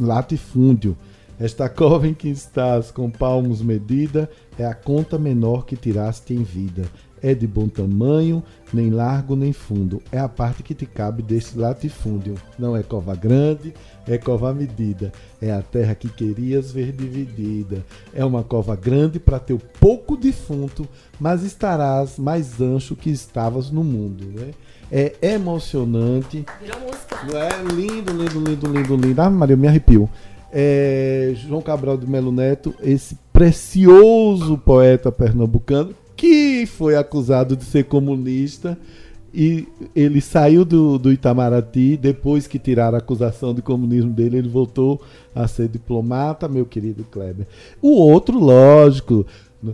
latifúndio. Esta cova em que estás com palmos medida é a conta menor que tiraste em vida. É de bom tamanho, nem largo nem fundo. É a parte que te cabe deste latifúndio. Não é cova grande, é cova medida. É a terra que querias ver dividida. É uma cova grande para teu pouco defunto, mas estarás mais ancho que estavas no mundo. Né? É emocionante. Virou música. É lindo, lindo, lindo, lindo, lindo. Ah, Maria, eu me arrepio. É, João Cabral de Melo Neto, esse precioso poeta pernambucano, que foi acusado de ser comunista e ele saiu do, do Itamaraty, depois que tiraram a acusação de comunismo dele, ele voltou a ser diplomata, meu querido Kleber. O outro, lógico,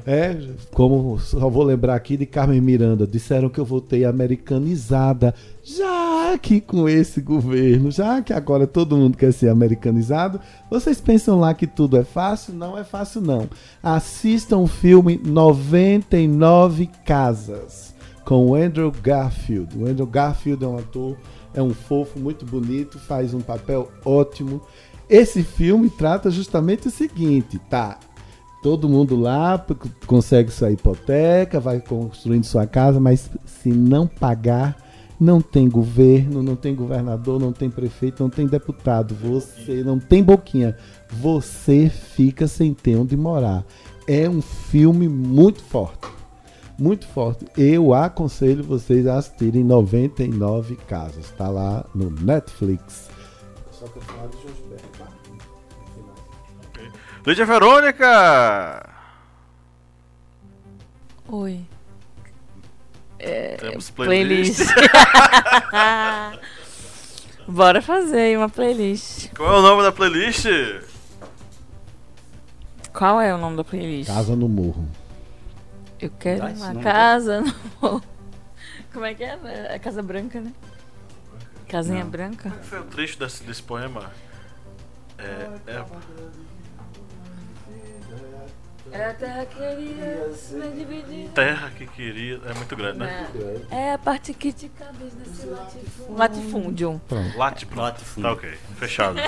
é, como só vou lembrar aqui de Carmen Miranda, disseram que eu voltei americanizada. Já que com esse governo, já que agora todo mundo quer ser americanizado, vocês pensam lá que tudo é fácil? Não é fácil não. Assistam o filme 99 Casas com o Andrew Garfield. O Andrew Garfield é um ator, é um fofo muito bonito, faz um papel ótimo. Esse filme trata justamente o seguinte, tá? Todo mundo lá consegue sua hipoteca, vai construindo sua casa, mas se não pagar, não tem governo, não tem governador, não tem prefeito, não tem deputado, você não tem boquinha, você fica sem ter onde morar. É um filme muito forte. Muito forte. Eu aconselho vocês a assistirem 99 casas. Está lá no Netflix. Só que eu falar de Lídia Verônica! Oi. É, Temos playlist. playlist. Bora fazer aí uma playlist. Qual é o nome da playlist? Qual é o nome da playlist? Casa no Morro. Eu quero Dá uma nome, casa no... Como é que é? É Casa Branca, né? Casinha Não. Branca? Qual foi o trecho desse, desse poema? É, é, É a terra queria ser dividida. terra que queria. É muito grande, né? É a parte que te cabe nesse latifúndio. Latifúndio. Pronto. Latifúndio. Latifúndio. Tá ok, fechado.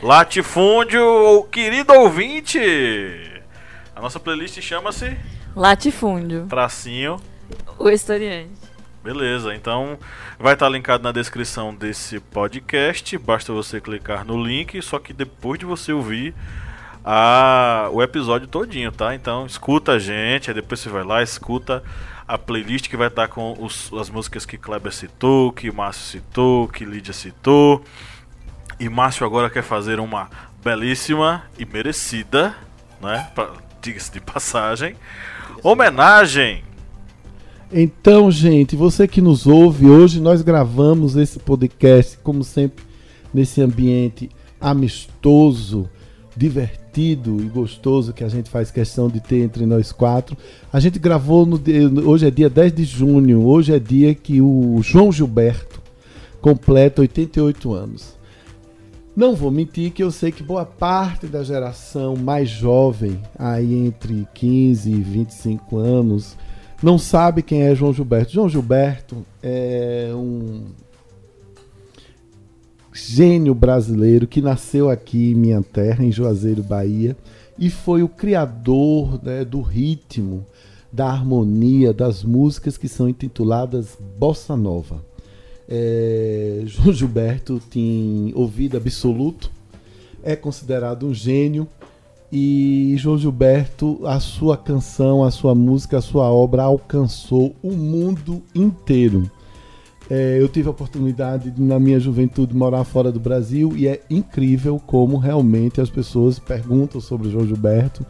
Latifúndio, querido ouvinte! A nossa playlist chama-se Latifúndio. Tracinho. O historiante. Beleza, então vai estar linkado na descrição desse podcast. Basta você clicar no link, só que depois de você ouvir a, o episódio todinho, tá? Então escuta a gente, aí depois você vai lá, escuta a playlist que vai estar com os- as músicas que Kleber citou, que Márcio citou, que Lídia citou. E Márcio agora quer fazer uma belíssima e merecida, né? Pra- Diga-se de passagem. Homenagem Então, gente, você que nos ouve, hoje nós gravamos esse podcast, como sempre, nesse ambiente amistoso, divertido e gostoso que a gente faz questão de ter entre nós quatro. A gente gravou no hoje é dia 10 de junho, hoje é dia que o João Gilberto completa 88 anos. Não vou mentir que eu sei que boa parte da geração mais jovem, aí entre 15 e 25 anos, não sabe quem é João Gilberto. João Gilberto é um gênio brasileiro que nasceu aqui em minha terra, em Juazeiro, Bahia, e foi o criador né, do ritmo, da harmonia, das músicas que são intituladas Bossa Nova. É, João Gilberto tem ouvido absoluto, é considerado um gênio e João Gilberto, a sua canção, a sua música, a sua obra alcançou o mundo inteiro. É, eu tive a oportunidade de, na minha juventude morar fora do Brasil e é incrível como realmente as pessoas perguntam sobre João Gilberto.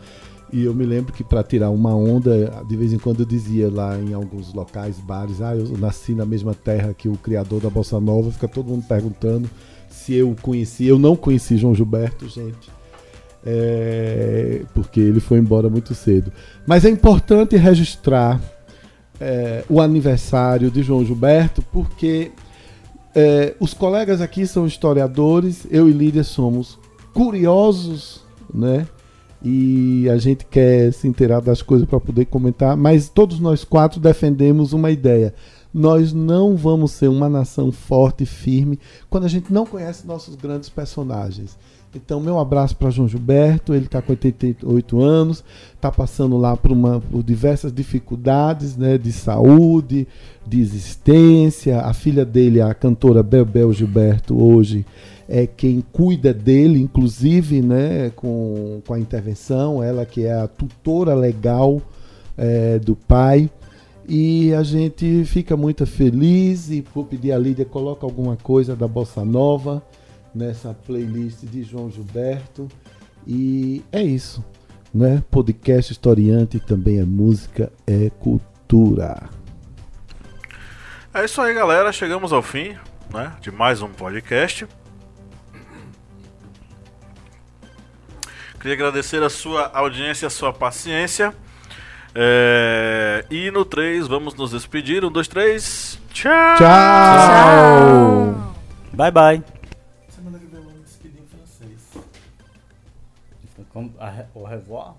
E eu me lembro que para tirar uma onda, de vez em quando eu dizia lá em alguns locais, bares, ah, eu nasci na mesma terra que o criador da Bossa Nova, fica todo mundo perguntando se eu conheci. Eu não conheci João Gilberto, gente. É, porque ele foi embora muito cedo. Mas é importante registrar é, o aniversário de João Gilberto, porque é, os colegas aqui são historiadores, eu e Lídia somos curiosos, né? E a gente quer se inteirar das coisas para poder comentar, mas todos nós quatro defendemos uma ideia. Nós não vamos ser uma nação forte e firme quando a gente não conhece nossos grandes personagens. Então, meu abraço para João Gilberto, ele está com 88 anos, está passando lá por, uma, por diversas dificuldades né, de saúde, de existência. A filha dele, a cantora Bebel Gilberto, hoje é quem cuida dele, inclusive né, com, com a intervenção, ela que é a tutora legal é, do pai. E a gente fica muito feliz e vou pedir a Lídia coloca alguma coisa da Bossa Nova nessa playlist de João Gilberto. E é isso, né? Podcast historiante também é música, é cultura. É isso aí, galera. Chegamos ao fim né, de mais um podcast. Queria agradecer a sua audiência, a sua paciência. É, E no 3, vamos nos despedir. Um, dois, três. Tchau! Tchau! Bye bye. Como- a-. Au revoir.